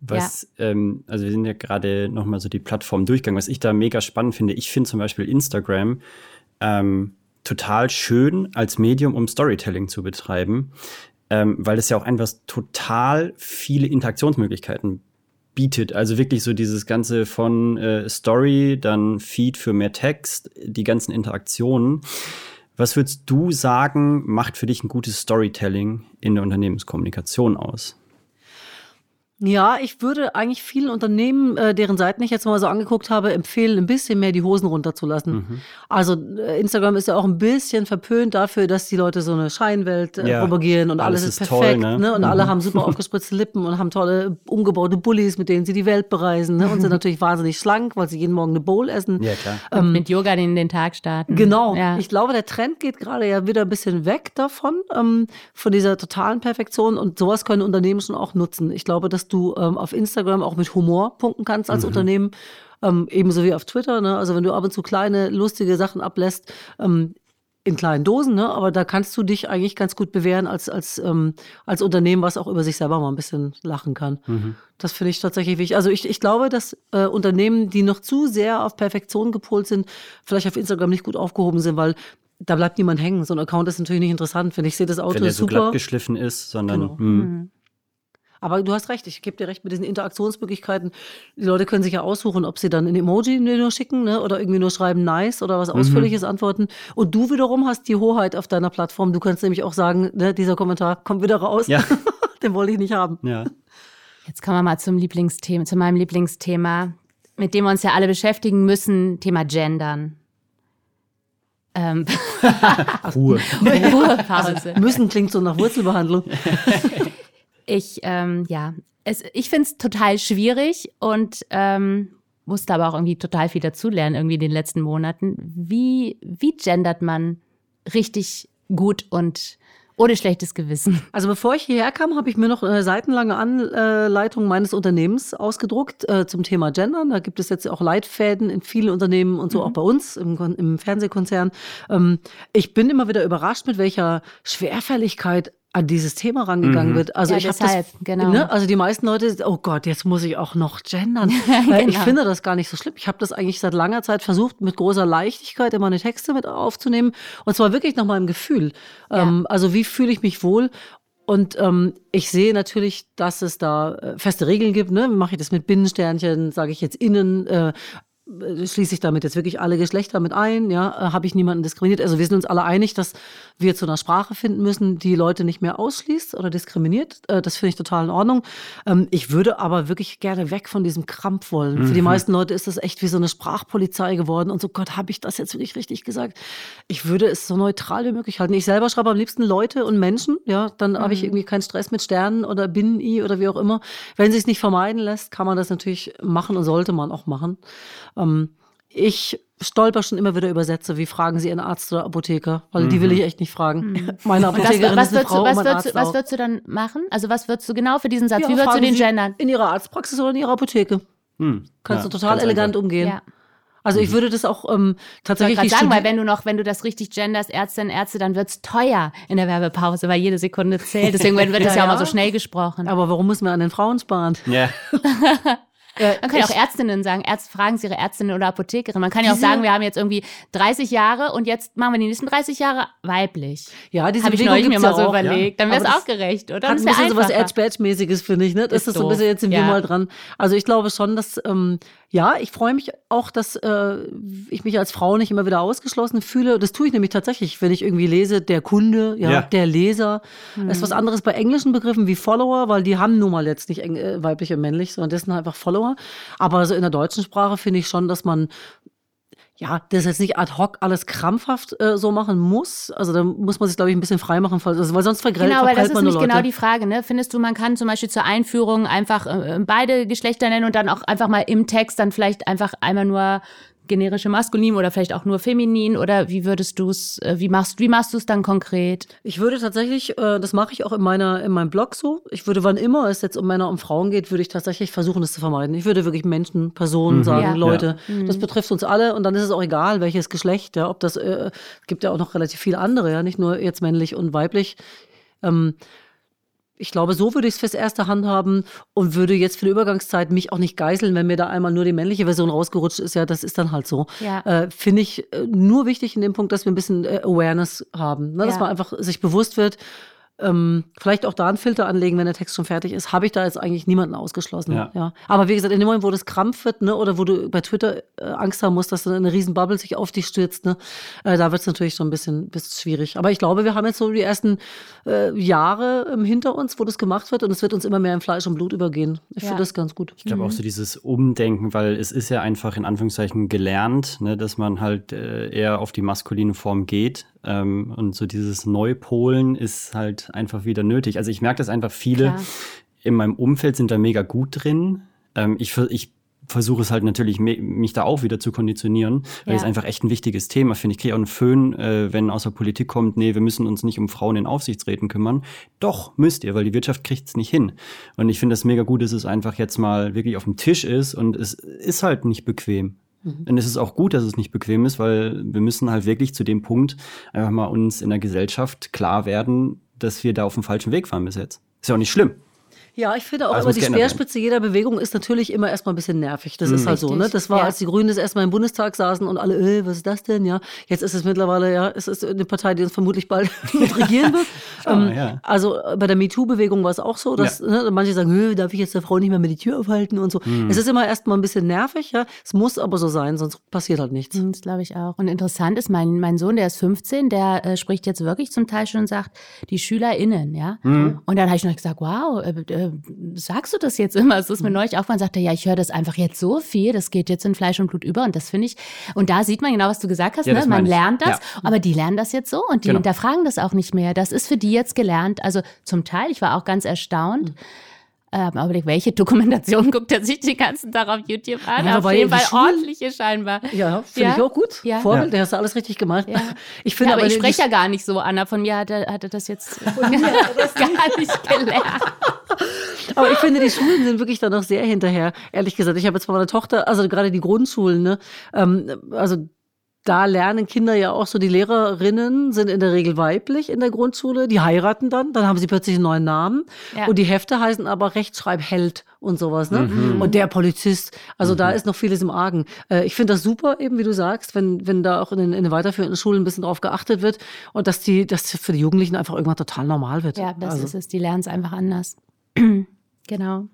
Was, ja. ähm, also wir sind ja gerade nochmal so die Plattform durchgegangen. Was ich da mega spannend finde, ich finde zum Beispiel Instagram ähm, total schön als Medium, um Storytelling zu betreiben, ähm, weil es ja auch einfach total viele Interaktionsmöglichkeiten bietet. Also wirklich so dieses Ganze von äh, Story, dann Feed für mehr Text, die ganzen Interaktionen. Was würdest du sagen, macht für dich ein gutes Storytelling in der Unternehmenskommunikation aus? Ja, ich würde eigentlich vielen Unternehmen, äh, deren Seiten ich jetzt mal so angeguckt habe, empfehlen, ein bisschen mehr die Hosen runterzulassen. Mhm. Also äh, Instagram ist ja auch ein bisschen verpönt dafür, dass die Leute so eine Scheinwelt äh, ja, propagieren und alles, alles ist perfekt. Toll, ne? ne? Und mhm. alle haben super aufgespritzte Lippen und haben tolle umgebaute Bullies, mit denen sie die Welt bereisen ne? und sind natürlich wahnsinnig schlank, weil sie jeden Morgen eine Bowl essen. Ja, klar. Ähm, mit Yoga in den Tag starten. Genau. Ja. Ich glaube, der Trend geht gerade ja wieder ein bisschen weg davon, ähm, von dieser totalen Perfektion und sowas können Unternehmen schon auch nutzen. Ich glaube, dass du ähm, auf Instagram auch mit Humor punkten kannst als mhm. Unternehmen. Ähm, ebenso wie auf Twitter. Ne? Also wenn du ab und zu kleine, lustige Sachen ablässt, ähm, in kleinen Dosen, ne? aber da kannst du dich eigentlich ganz gut bewähren als, als, ähm, als Unternehmen, was auch über sich selber mal ein bisschen lachen kann. Mhm. Das finde ich tatsächlich wichtig. Also ich, ich glaube, dass äh, Unternehmen, die noch zu sehr auf Perfektion gepolt sind, vielleicht auf Instagram nicht gut aufgehoben sind, weil da bleibt niemand hängen. So ein Account ist natürlich nicht interessant. Wenn ich sehe, das Auto Wenn der ist super. so glatt geschliffen ist, sondern. Genau. Hm. Mhm. Aber du hast recht, ich gebe dir recht mit diesen Interaktionsmöglichkeiten. Die Leute können sich ja aussuchen, ob sie dann ein Emoji nur schicken ne, oder irgendwie nur schreiben nice oder was mhm. Ausführliches mhm. antworten. Und du wiederum hast die Hoheit auf deiner Plattform. Du kannst nämlich auch sagen, ne, dieser Kommentar kommt wieder raus. Ja. Den wollte ich nicht haben. Ja. Jetzt kommen wir mal zum Lieblingsthema, zu meinem Lieblingsthema, mit dem wir uns ja alle beschäftigen müssen, Thema Gendern. Ähm. Ruhe. Ruhepause. Also, müssen klingt so nach Wurzelbehandlung. Ich, ähm, ja, es, ich finde es total schwierig und ähm, musste aber auch irgendwie total viel dazulernen, irgendwie in den letzten Monaten. Wie, wie gendert man richtig gut und ohne schlechtes Gewissen. Also bevor ich hierher kam, habe ich mir noch eine seitenlange Anleitung meines Unternehmens ausgedruckt äh, zum Thema Gendern. Da gibt es jetzt auch Leitfäden in vielen Unternehmen und so mhm. auch bei uns im, im Fernsehkonzern. Ähm, ich bin immer wieder überrascht, mit welcher Schwerfälligkeit an dieses Thema rangegangen mhm. wird. Also ja, ich habe das, genau. ne, also die meisten Leute, oh Gott, jetzt muss ich auch noch gendern. genau. Ich finde das gar nicht so schlimm. Ich habe das eigentlich seit langer Zeit versucht, mit großer Leichtigkeit in meine Texte mit aufzunehmen und zwar wirklich nach meinem Gefühl. Ja. Ähm, also wie fühle ich mich wohl? Und ähm, ich sehe natürlich, dass es da äh, feste Regeln gibt. Ne? Mache ich das mit Binnensternchen, sage ich jetzt innen, äh, äh, schließe ich damit jetzt wirklich alle Geschlechter mit ein, ja, äh, habe ich niemanden diskriminiert. Also wir sind uns alle einig, dass wir zu einer Sprache finden müssen, die Leute nicht mehr ausschließt oder diskriminiert. Äh, das finde ich total in Ordnung. Ähm, ich würde aber wirklich gerne weg von diesem Krampf wollen. Mhm. Für die mhm. meisten Leute ist das echt wie so eine Sprachpolizei geworden und so, Gott, habe ich das jetzt wirklich richtig gesagt? Ich würde es so neutral wie möglich halten. Ich selber schreibe am liebsten Leute und Menschen, ja, dann mhm. habe ich mhm. irgendwie keinen Stress mit Sternen oder Binnen-I oder wie auch immer. Wenn sich nicht vermeiden lässt, kann man das natürlich machen und sollte man auch machen. Ähm, ich stolper schon immer wieder über Sätze wie fragen Sie Ihren Arzt oder Apotheker, weil mhm. die will ich echt nicht fragen. Mhm. Meine Apothekerin was, was ist eine Frau, du, was, würdest du, was würdest du dann machen? Also was würdest du genau für diesen Satz, ja, wie würdest du den gendern? In Ihrer Arztpraxis oder in Ihrer Apotheke. Hm. Kannst ja, du total elegant einfach. umgehen. Ja. Also ich mhm. würde das auch ähm, tatsächlich. Ich sagen, weil wenn du noch, wenn du das richtig genders, Ärztinnen, Ärzte, dann wird's teuer in der Werbepause, weil jede Sekunde zählt. Deswegen wird das ja, ja, auch mal so schnell gesprochen. Aber warum müssen wir an den Frauen sparen? Ja. Äh, Man kann ja auch Ärztinnen sagen, Ärzte fragen Sie Ihre Ärztin oder Apothekerin. Man kann ja auch sagen, wir haben jetzt irgendwie 30 Jahre und jetzt machen wir die nächsten 30 Jahre weiblich. Ja, diese Habe ich neulich mir mal so auch, überlegt. Ja. Dann wäre es auch gerecht, oder? Hat ein bisschen so was Edge-Badge-mäßiges, finde ich. Ne? Das ist, ist so ein bisschen jetzt sind ja. wir mal dran. Also ich glaube schon, dass ähm, ja, ich freue mich auch, dass äh, ich mich als Frau nicht immer wieder ausgeschlossen fühle. Das tue ich nämlich tatsächlich, wenn ich irgendwie lese, der Kunde, ja, ja. der Leser. Mhm. Das ist was anderes bei englischen Begriffen wie Follower, weil die haben nun mal jetzt nicht äh, weiblich und männlich, sondern das sind einfach Follower. Aber so in der deutschen Sprache finde ich schon, dass man ja, das jetzt nicht ad hoc alles krampfhaft äh, so machen muss. Also da muss man sich, glaube ich, ein bisschen frei machen, also, weil sonst vergrellt Genau, weil das ist nämlich genau die Frage. Ne? Findest du, man kann zum Beispiel zur Einführung einfach äh, beide Geschlechter nennen und dann auch einfach mal im Text dann vielleicht einfach einmal nur generische Maskulin oder vielleicht auch nur feminin oder wie würdest du es, äh, wie machst, wie machst du es dann konkret? Ich würde tatsächlich, äh, das mache ich auch in meiner, in meinem Blog so. Ich würde, wann immer es jetzt um Männer und Frauen geht, würde ich tatsächlich versuchen, das zu vermeiden. Ich würde wirklich Menschen, Personen mhm. sagen, ja. Leute, ja. das mhm. betrifft uns alle und dann ist es auch egal, welches Geschlecht, ja, ob das, äh, gibt ja auch noch relativ viele andere, ja, nicht nur jetzt männlich und weiblich. Ähm, ich glaube, so würde ich es fürs erste handhaben und würde jetzt für die Übergangszeit mich auch nicht geißeln, wenn mir da einmal nur die männliche Version rausgerutscht ist. Ja, das ist dann halt so. Ja. Äh, Finde ich äh, nur wichtig in dem Punkt, dass wir ein bisschen äh, Awareness haben. Ne? Dass ja. man einfach sich bewusst wird, ähm, vielleicht auch da einen Filter anlegen, wenn der Text schon fertig ist, habe ich da jetzt eigentlich niemanden ausgeschlossen. Ja. ja. Aber wie gesagt, in dem Moment, wo das krampf wird, ne, oder wo du bei Twitter äh, Angst haben musst, dass dann eine riesen Bubble sich auf dich stürzt, ne, äh, da wird es natürlich schon ein bisschen, bisschen schwierig. Aber ich glaube, wir haben jetzt so die ersten äh, Jahre ähm, hinter uns, wo das gemacht wird und es wird uns immer mehr in Fleisch und Blut übergehen. Ich ja. finde das ganz gut. Ich glaube mhm. auch so dieses Umdenken, weil es ist ja einfach in Anführungszeichen gelernt, ne, dass man halt äh, eher auf die maskuline Form geht ähm, und so dieses Neupolen ist halt einfach wieder nötig. Also ich merke das einfach, viele Klar. in meinem Umfeld sind da mega gut drin. Ähm, ich, ich versuche es halt natürlich, mich da auch wieder zu konditionieren, weil ja. es einfach echt ein wichtiges Thema finde. Ich kriege auch einen Föhn, äh, wenn aus der Politik kommt, nee, wir müssen uns nicht um Frauen in Aufsichtsräten kümmern. Doch, müsst ihr, weil die Wirtschaft kriegt es nicht hin. Und ich finde das mega gut, dass es einfach jetzt mal wirklich auf dem Tisch ist und es ist halt nicht bequem. Mhm. Es ist auch gut, dass es nicht bequem ist, weil wir müssen halt wirklich zu dem Punkt einfach mal uns in der Gesellschaft klar werden, dass wir da auf dem falschen Weg fahren bis jetzt. Ist ja auch nicht schlimm. Ja, ich finde auch also immer, die Speerspitze jeder Bewegung ist natürlich immer erstmal ein bisschen nervig. Das mhm. ist halt so, ne? Das war, ja. als die Grünen das erstmal im Bundestag saßen und alle, äh, was ist das denn? Ja, jetzt ist es mittlerweile, ja, es ist eine Partei, die uns vermutlich bald regieren wird. ähm, ja. Also bei der MeToo-Bewegung war es auch so, dass ja. ne, manche sagen, darf ich jetzt der Frau nicht mehr mit die Tür aufhalten und so. Mhm. Es ist immer erstmal ein bisschen nervig, ja. Es muss aber so sein, sonst passiert halt nichts. Mhm, das glaube ich auch. Und interessant ist, mein, mein Sohn, der ist 15, der äh, spricht jetzt wirklich zum Teil schon und sagt, die SchülerInnen, ja. Mhm. Und dann habe ich noch gesagt, wow, äh, äh, sag sagst du das jetzt immer? Es ist mir mhm. neulich aufgefallen, sagte, ja, ich höre das einfach jetzt so viel, das geht jetzt in Fleisch und Blut über und das finde ich, und da sieht man genau, was du gesagt hast, ja, ne? man lernt das, ja. aber die lernen das jetzt so und die genau. hinterfragen das auch nicht mehr. Das ist für die jetzt gelernt, also zum Teil, ich war auch ganz erstaunt, mhm. Ähm, aber welche Dokumentation guckt er sich den ganzen Tag auf YouTube an? Ja, auf jeden Fall ordentliche scheinbar. Ja, finde Ja? ich auch gut. Ja. Vorbild, der hast du alles richtig gemacht. Ja. Ich finde Ja, aber ich spreche ja gar nicht so, Anna. Von mir hat er, hat er das jetzt gar nicht gelernt. Aber ich finde, die Schulen sind wirklich da noch sehr hinterher. Ehrlich gesagt, ich habe jetzt bei meiner Tochter, also gerade die Grundschulen, ne, ähm, also da lernen Kinder ja auch so, die Lehrerinnen sind in der Regel weiblich in der Grundschule, die heiraten dann, dann haben sie plötzlich einen neuen Namen Ja. und die Hefte heißen aber Rechtschreibheld und sowas, ne? Und der Polizist, also da ist noch vieles im Argen. Äh, ich finde das super, eben wie du sagst, wenn, wenn da auch in den, in den weiterführenden Schulen ein bisschen drauf geachtet wird und dass die, dass für die Jugendlichen einfach irgendwann total normal wird. Ja, das also. ist es. Die lernen es einfach anders. genau.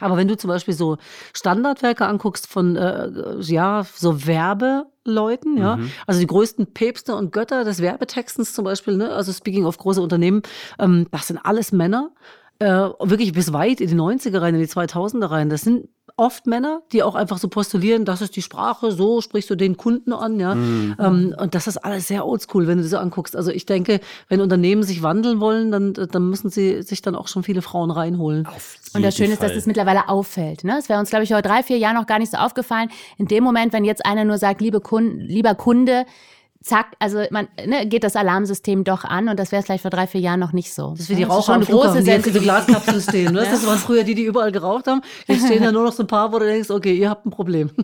Aber wenn du zum Beispiel so Standardwerke anguckst von äh, ja so Werbeleuten, ja, also die größten Päpste und Götter des Werbetextens zum Beispiel, ne, also speaking of große Unternehmen, ähm, das sind alles Männer, äh, wirklich bis weit in die 90er rein, in die 2000er rein. Das sind oft Männer, die auch einfach so postulieren, das ist die Sprache, so sprichst du den Kunden an, ja. Ähm, und das ist alles sehr oldschool, wenn du das so anguckst. Also ich denke, wenn Unternehmen sich wandeln wollen, dann, dann müssen sie sich dann auch schon viele Frauen reinholen. Und das Schöne ist, dass es mittlerweile auffällt. Ne? Es wäre uns, glaube ich, vor drei, vier Jahren noch gar nicht so aufgefallen. In dem Moment, wenn jetzt einer nur sagt, liebe Kunde, lieber Kunde, zack, also man ne, geht das Alarmsystem doch an und das wäre es vielleicht vor drei, vier Jahren noch nicht so. Das ist wie die Ja, Raucher schon am eine große diese Sensibilität. Glaskapseln stehen. Ne? Das waren früher die, die überall geraucht haben. Jetzt stehen da nur noch so ein paar, wo du denkst, okay, ihr habt ein Problem.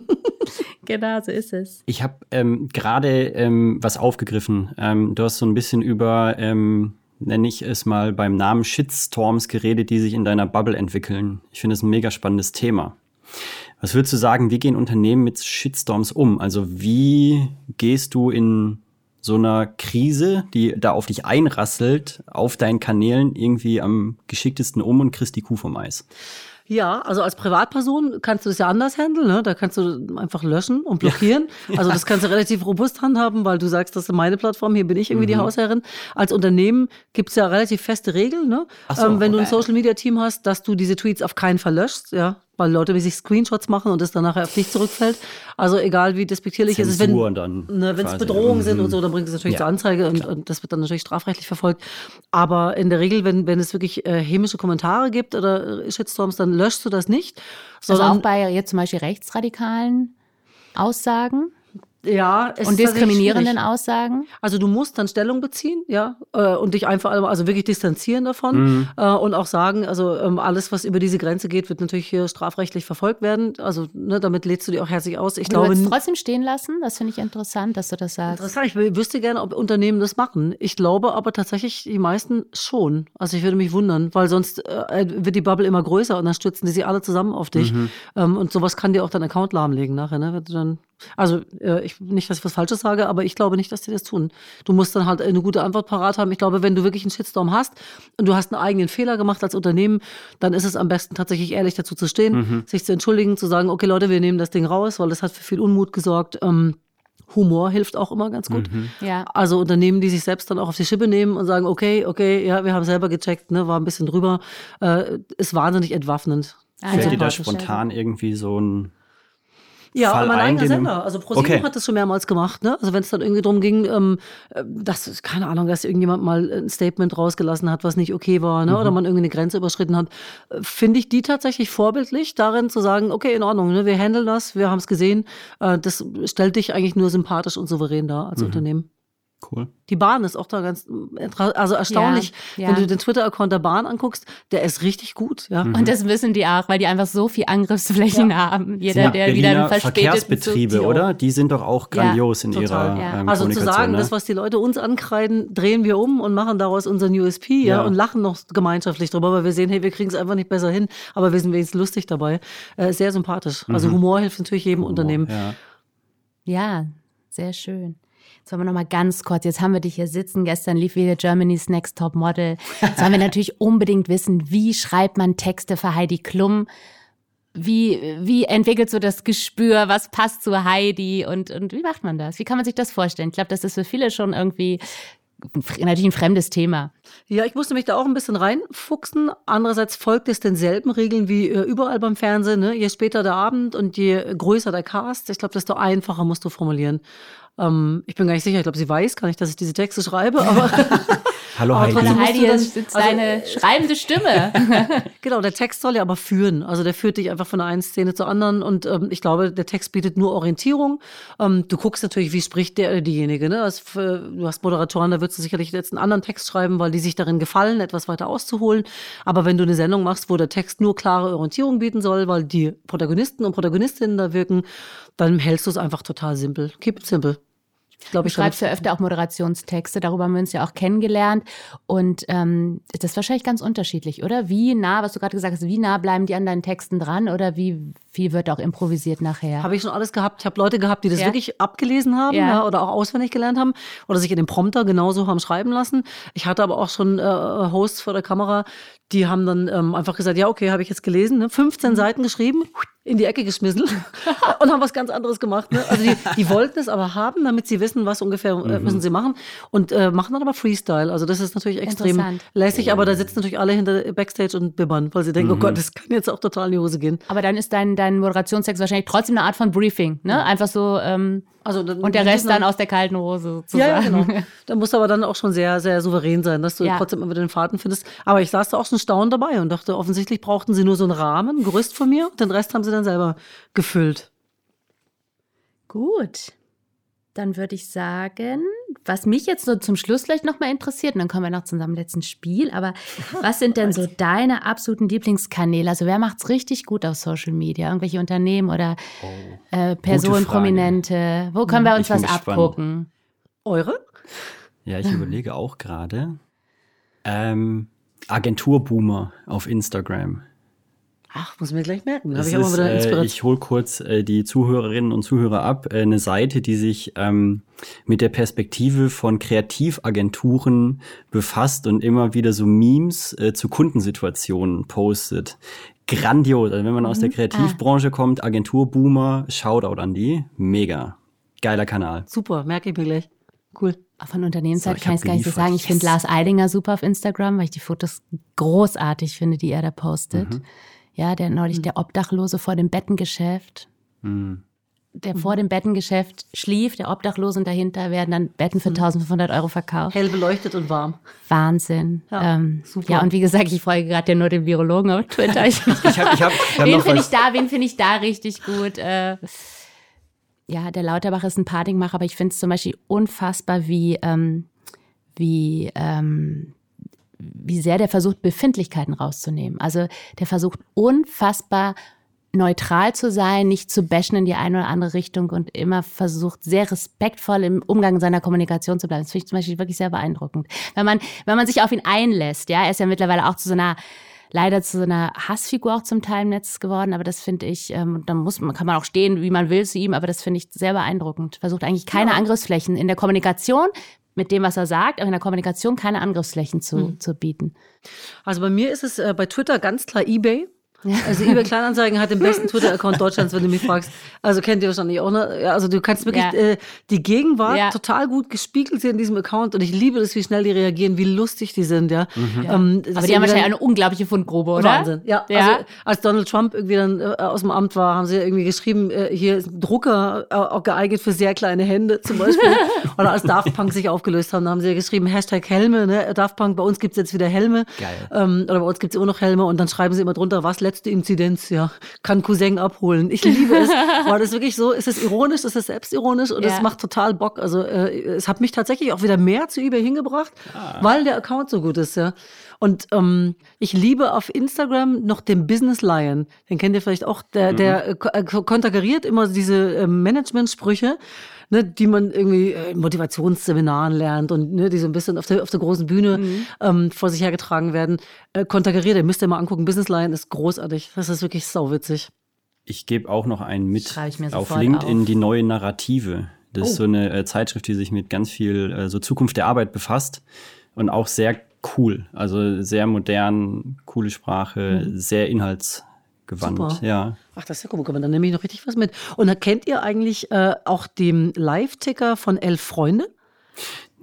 Genau, so ist es. Ich habe ähm, gerade ähm, was aufgegriffen. Ähm, du hast so ein bisschen über, ähm, nenne ich es mal beim Namen Shitstorms geredet, die sich in deiner Bubble entwickeln. Ich finde es ein mega spannendes Thema. Was würdest du sagen, wie gehen Unternehmen mit Shitstorms um? Also wie gehst du in so einer Krise, die da auf dich einrasselt, auf deinen Kanälen irgendwie am geschicktesten um und kriegst die Kuh vom Eis? Ja, also als Privatperson kannst du das ja anders handeln. Ne? Da kannst du einfach löschen und blockieren. Also das kannst du relativ robust handhaben, weil du sagst, das ist meine Plattform, hier bin ich irgendwie die Hausherrin. Als Unternehmen gibt's ja relativ feste Regeln. Ne? So, ähm, wenn du ein okay. Social-Media-Team hast, dass du diese Tweets auf keinen Fall löschst. Ja? Weil Leute wie sich Screenshots machen und das dann nachher auf dich zurückfällt. Also egal wie despektierlich es ist, wenn ne, wenn es quasi. Bedrohungen sind Mhm. und so, dann bringt es natürlich Ja, zur Anzeige und, und das wird dann natürlich strafrechtlich verfolgt. Aber in der Regel, wenn, wenn es wirklich äh, hämische Kommentare gibt oder äh, Shitstorms, dann löschst du das nicht. Also Sondern, auch bei jetzt zum Beispiel rechtsradikalen Aussagen ja, es und diskriminierenden. Aussagen. Also du musst dann Stellung beziehen, ja, äh, und dich einfach also wirklich distanzieren davon äh, und auch sagen, also ähm, alles, was über diese Grenze geht, wird natürlich hier strafrechtlich verfolgt werden. Also ne, damit lädst du dir auch herzlich aus. Ich Ich glaube, du würdest trotzdem stehen lassen. Das finde ich interessant, dass du das sagst. Interessant. Ich wü- wüsste gerne, ob Unternehmen das machen. Ich glaube aber tatsächlich die meisten schon. Also ich würde mich wundern, weil sonst äh, wird die Bubble immer größer und dann stürzen die sich alle zusammen auf dich. Ähm, und sowas kann dir auch deinen Account lahmlegen nachher. Ne? Wenn du dann, also äh, ich, nicht, dass ich was Falsches sage, aber ich glaube nicht, dass die das tun. Du musst dann halt eine gute Antwort parat haben. Ich glaube, wenn du wirklich einen Shitstorm hast und du hast einen eigenen Fehler gemacht als Unternehmen, dann ist es am besten tatsächlich ehrlich dazu zu stehen, sich zu entschuldigen, zu sagen, okay Leute, wir nehmen das Ding raus, weil das hat für viel Unmut gesorgt. Ähm, Humor hilft auch immer ganz gut. Ja. Also Unternehmen, die sich selbst dann auch auf die Schippe nehmen und sagen, okay, okay, ja, wir haben selber gecheckt, ne, war ein bisschen drüber, äh, ist wahnsinnig entwaffnend. Ah, Fällt dir da spontan irgendwie so ein Ja, Fall mein ein, eigener Sender. Also ProSieben Okay. hat das schon mehrmals gemacht. Ne? Also wenn es dann irgendwie drum ging, ähm, äh, dass, ist keine Ahnung, dass irgendjemand mal ein Statement rausgelassen hat, was nicht okay war, ne? oder man irgendwie eine Grenze überschritten hat, finde ich die tatsächlich vorbildlich, darin zu sagen, okay, in Ordnung, ne? wir handeln das, wir haben es gesehen. Äh, das stellt dich eigentlich nur sympathisch und souverän dar als Unternehmen. Cool. Die Bahn ist auch da ganz, also erstaunlich, Ja, wenn ja. du den Twitter-Account der Bahn anguckst, der ist richtig gut, ja. Und das wissen die auch, weil die einfach so viel Angriffsflächen haben. Jeder, der wieder einen Berliner verspäteten Verkehrsbetriebe, Zug- oder? Die sind doch auch Ja, grandios in total. ihrer Ja. ähm, Also zu sagen, ne? das, was die Leute uns ankreiden, drehen wir um und machen daraus unseren USP, ja, Ja. und lachen noch gemeinschaftlich drüber, weil wir sehen, hey, wir kriegen es einfach nicht besser hin, aber wir sind wenigstens lustig dabei. Äh, sehr sympathisch. Also Humor hilft natürlich jedem Unternehmen. Ja. Ja, sehr schön. Jetzt wollen wir noch mal ganz kurz, jetzt haben wir dich hier sitzen, gestern lief wieder Germany's Next Top Model. Jetzt wollen wir natürlich unbedingt wissen, wie schreibt man Texte für Heidi Klum? Wie, wie entwickelst du das Gespür? Was passt zu Heidi? Und, und wie macht man das? Wie kann man sich das vorstellen? Ich glaube, das ist für viele schon irgendwie natürlich ein fremdes Thema. Ja, ich musste mich da auch ein bisschen reinfuchsen. Andererseits folgt es denselben Regeln wie äh, überall beim Fernsehen. Ne? Je später der Abend und je größer der Cast, ich glaube, desto einfacher musst du formulieren. Ähm, ich bin gar nicht sicher, ich glaube, sie weiß gar nicht, dass ich diese Texte schreibe, aber Hallo Heidi. Hallo Heidi, dann, ist also, deine schreibende Stimme. genau, der Text soll ja aber führen. Also der führt dich einfach von der einen Szene zur anderen und ähm, ich glaube, der Text bietet nur Orientierung. Ähm, du guckst natürlich, wie spricht der oder diejenige. Ne? Also, du hast Moderatoren, da würdest du sicherlich jetzt einen anderen Text schreiben, weil die sich darin gefallen, etwas weiter auszuholen. Aber wenn du eine Sendung machst, wo der Text nur klare Orientierung bieten soll, weil die Protagonisten und Protagonistinnen da wirken, dann hältst du es einfach total simpel. Keep it simple. Ich glaube, ich schreibst ja öfter auch Moderationstexte, darüber haben wir uns ja auch kennengelernt. Und ähm, das ist wahrscheinlich ganz unterschiedlich, oder? Wie nah, was du gerade gesagt hast, wie nah bleiben die an deinen Texten dran oder wie viel wird auch improvisiert nachher? Habe ich schon alles gehabt. Ich habe Leute gehabt, die das ja. wirklich abgelesen haben ja. Ja, oder auch auswendig gelernt haben oder sich in dem Prompter genauso haben schreiben lassen. Ich hatte aber auch schon äh, Hosts vor der Kamera, die haben dann ähm, einfach gesagt, ja, okay, habe ich jetzt gelesen, ne? 15 mhm. Seiten geschrieben, in die Ecke geschmissen und haben was ganz anderes gemacht. Ne? Also die, die wollten es aber haben, damit sie wissen, was ungefähr äh, müssen sie machen und äh, machen dann aber Freestyle. Also das ist natürlich extrem lässig, aber da sitzen natürlich alle hinter Backstage und bibbern, weil sie denken, oh mhm. oh Gott, das kann jetzt auch total in die Hose gehen. Aber dann ist dein, dein Moderationstext wahrscheinlich trotzdem eine Art von Briefing, ne? Einfach so ähm, also dann, und der Rest dann aus der kalten Hose sozusagen. Ja, ja, genau. Da musst du aber dann auch schon sehr, sehr souverän sein, dass du ja. trotzdem immer den Faden findest. Aber ich saß da auch schon staunend dabei und dachte, offensichtlich brauchten sie nur so einen Rahmen, ein Gerüst von mir und den Rest haben sie dann selber gefüllt. Gut. Dann würde ich sagen, was mich jetzt so zum Schluss vielleicht nochmal interessiert, und dann kommen wir noch zu unserem letzten Spiel, aber was sind denn so deine absoluten Lieblingskanäle? Also wer macht es richtig gut auf Social Media? Irgendwelche Unternehmen oder oh, äh, Personen, Prominente? Wo können wir uns was abgucken? Eure? Ja, ich überlege auch gerade. Ähm, Agenturboomer auf Instagram. Ach, muss mir gleich merken. Hab ich, ist, äh, ich hole kurz äh, die Zuhörerinnen und Zuhörer ab. Äh, eine Seite, die sich ähm, mit der Perspektive von Kreativagenturen befasst und immer wieder so Memes äh, zu Kundensituationen postet. Grandios. Also wenn man mhm. aus der mhm. Kreativbranche ah. kommt, Agenturboomer, Shoutout an die. Mega. Geiler Kanal. Super, merke ich mir gleich. Cool. Von Unternehmensseite so, kann ich es gar nicht so sagen. Ich yes. finde Lars Eidinger super auf Instagram, weil ich die Fotos großartig finde, die er da postet. Mhm. Ja, der neulich mhm. der Obdachlose vor dem Bettengeschäft. Mhm. Der vor dem Bettengeschäft schlief, der Obdachlose und dahinter werden dann Betten für 1500 mhm. Euro verkauft. Hell beleuchtet und warm. Wahnsinn. Ja, ähm, super. ja und wie gesagt, ich folge gerade ja nur den Virologen auf Twitter. Ich, hab, ich hab, ich wen finde ich da, wen finde ich da richtig gut? Äh, ja, der Lauterbach ist ein Paddingmacher, aber ich finde es zum Beispiel unfassbar, wie, ähm, wie ähm, wie sehr der versucht, Befindlichkeiten rauszunehmen. Also der versucht unfassbar neutral zu sein, nicht zu bashen in die eine oder andere Richtung und immer versucht, sehr respektvoll im Umgang seiner Kommunikation zu bleiben. Das finde ich zum Beispiel wirklich sehr beeindruckend. Wenn man, wenn man sich auf ihn einlässt, ja, er ist ja mittlerweile auch zu so einer leider zu so einer Hassfigur auch zum Teil im Netz geworden, aber das finde ich, ähm, dann muss man, kann man auch stehen, wie man will zu ihm, aber das finde ich sehr beeindruckend. Versucht eigentlich keine ja. Angriffsflächen in der Kommunikation, mit dem, was er sagt, aber in der Kommunikation keine Angriffsflächen zu, mhm. zu bieten. Also bei mir ist es äh, bei Twitter ganz klar eBay. Also eBay Kleinanzeigen hat den besten Twitter-Account Deutschlands, wenn du mich fragst. Also kennt ihr wahrscheinlich auch, ne? Ja, also du kannst wirklich ja. äh, die Gegenwart ja. total gut gespiegelt sehen in diesem Account und ich liebe das, wie schnell die reagieren, wie lustig die sind, ja. Mhm. Ähm, Aber die haben wahrscheinlich eine unglaubliche Fundgrube, oder? Wahnsinn. Ja, ja. Also als Donald Trump irgendwie dann äh, aus dem Amt war, haben sie irgendwie geschrieben, äh, hier ist ein Drucker äh, auch geeignet für sehr kleine Hände zum Beispiel. oder als Daft Punk sich aufgelöst haben, haben sie ja geschrieben, Hashtag Helme, ne? Daft Punk, bei uns gibt's jetzt wieder Helme. Geil. Ähm, oder bei uns gibt's immer noch Helme und dann schreiben sie immer drunter, was letzte Inzidenz, ja, kann Cousin abholen. Ich liebe es. War das wirklich so? Ist es ironisch? Ist es selbstironisch? Und es macht total Bock. Also äh, es hat mich tatsächlich auch wieder mehr zu eBay hingebracht, ah. weil der Account so gut ist, ja. Und ähm, ich liebe auf Instagram noch den Business Lion. Den kennt ihr vielleicht auch. Der, mhm. der äh, äh konterkariert immer diese äh, Management-Sprüche ne, die man irgendwie in Motivationsseminaren lernt und ne, die so ein bisschen auf der, auf der großen Bühne mhm. ähm, vor sich hergetragen werden. Äh, konterkariert, ihr müsst ihr mal angucken. Business Line ist großartig. Das ist wirklich sauwitzig. Ich gebe auch noch einen mit auf LinkedIn auf. die neue Narrative. Das oh. ist so eine äh, Zeitschrift, die sich mit ganz viel äh, so Zukunft der Arbeit befasst und auch sehr cool. Also sehr modern, coole Sprache, mhm. sehr inhalts gewandt. Super. Ja. Ach, das ist ja gut. Dann nehme ich noch richtig was mit. Und dann kennt ihr eigentlich äh, auch den Live-Ticker von Elf Freunde?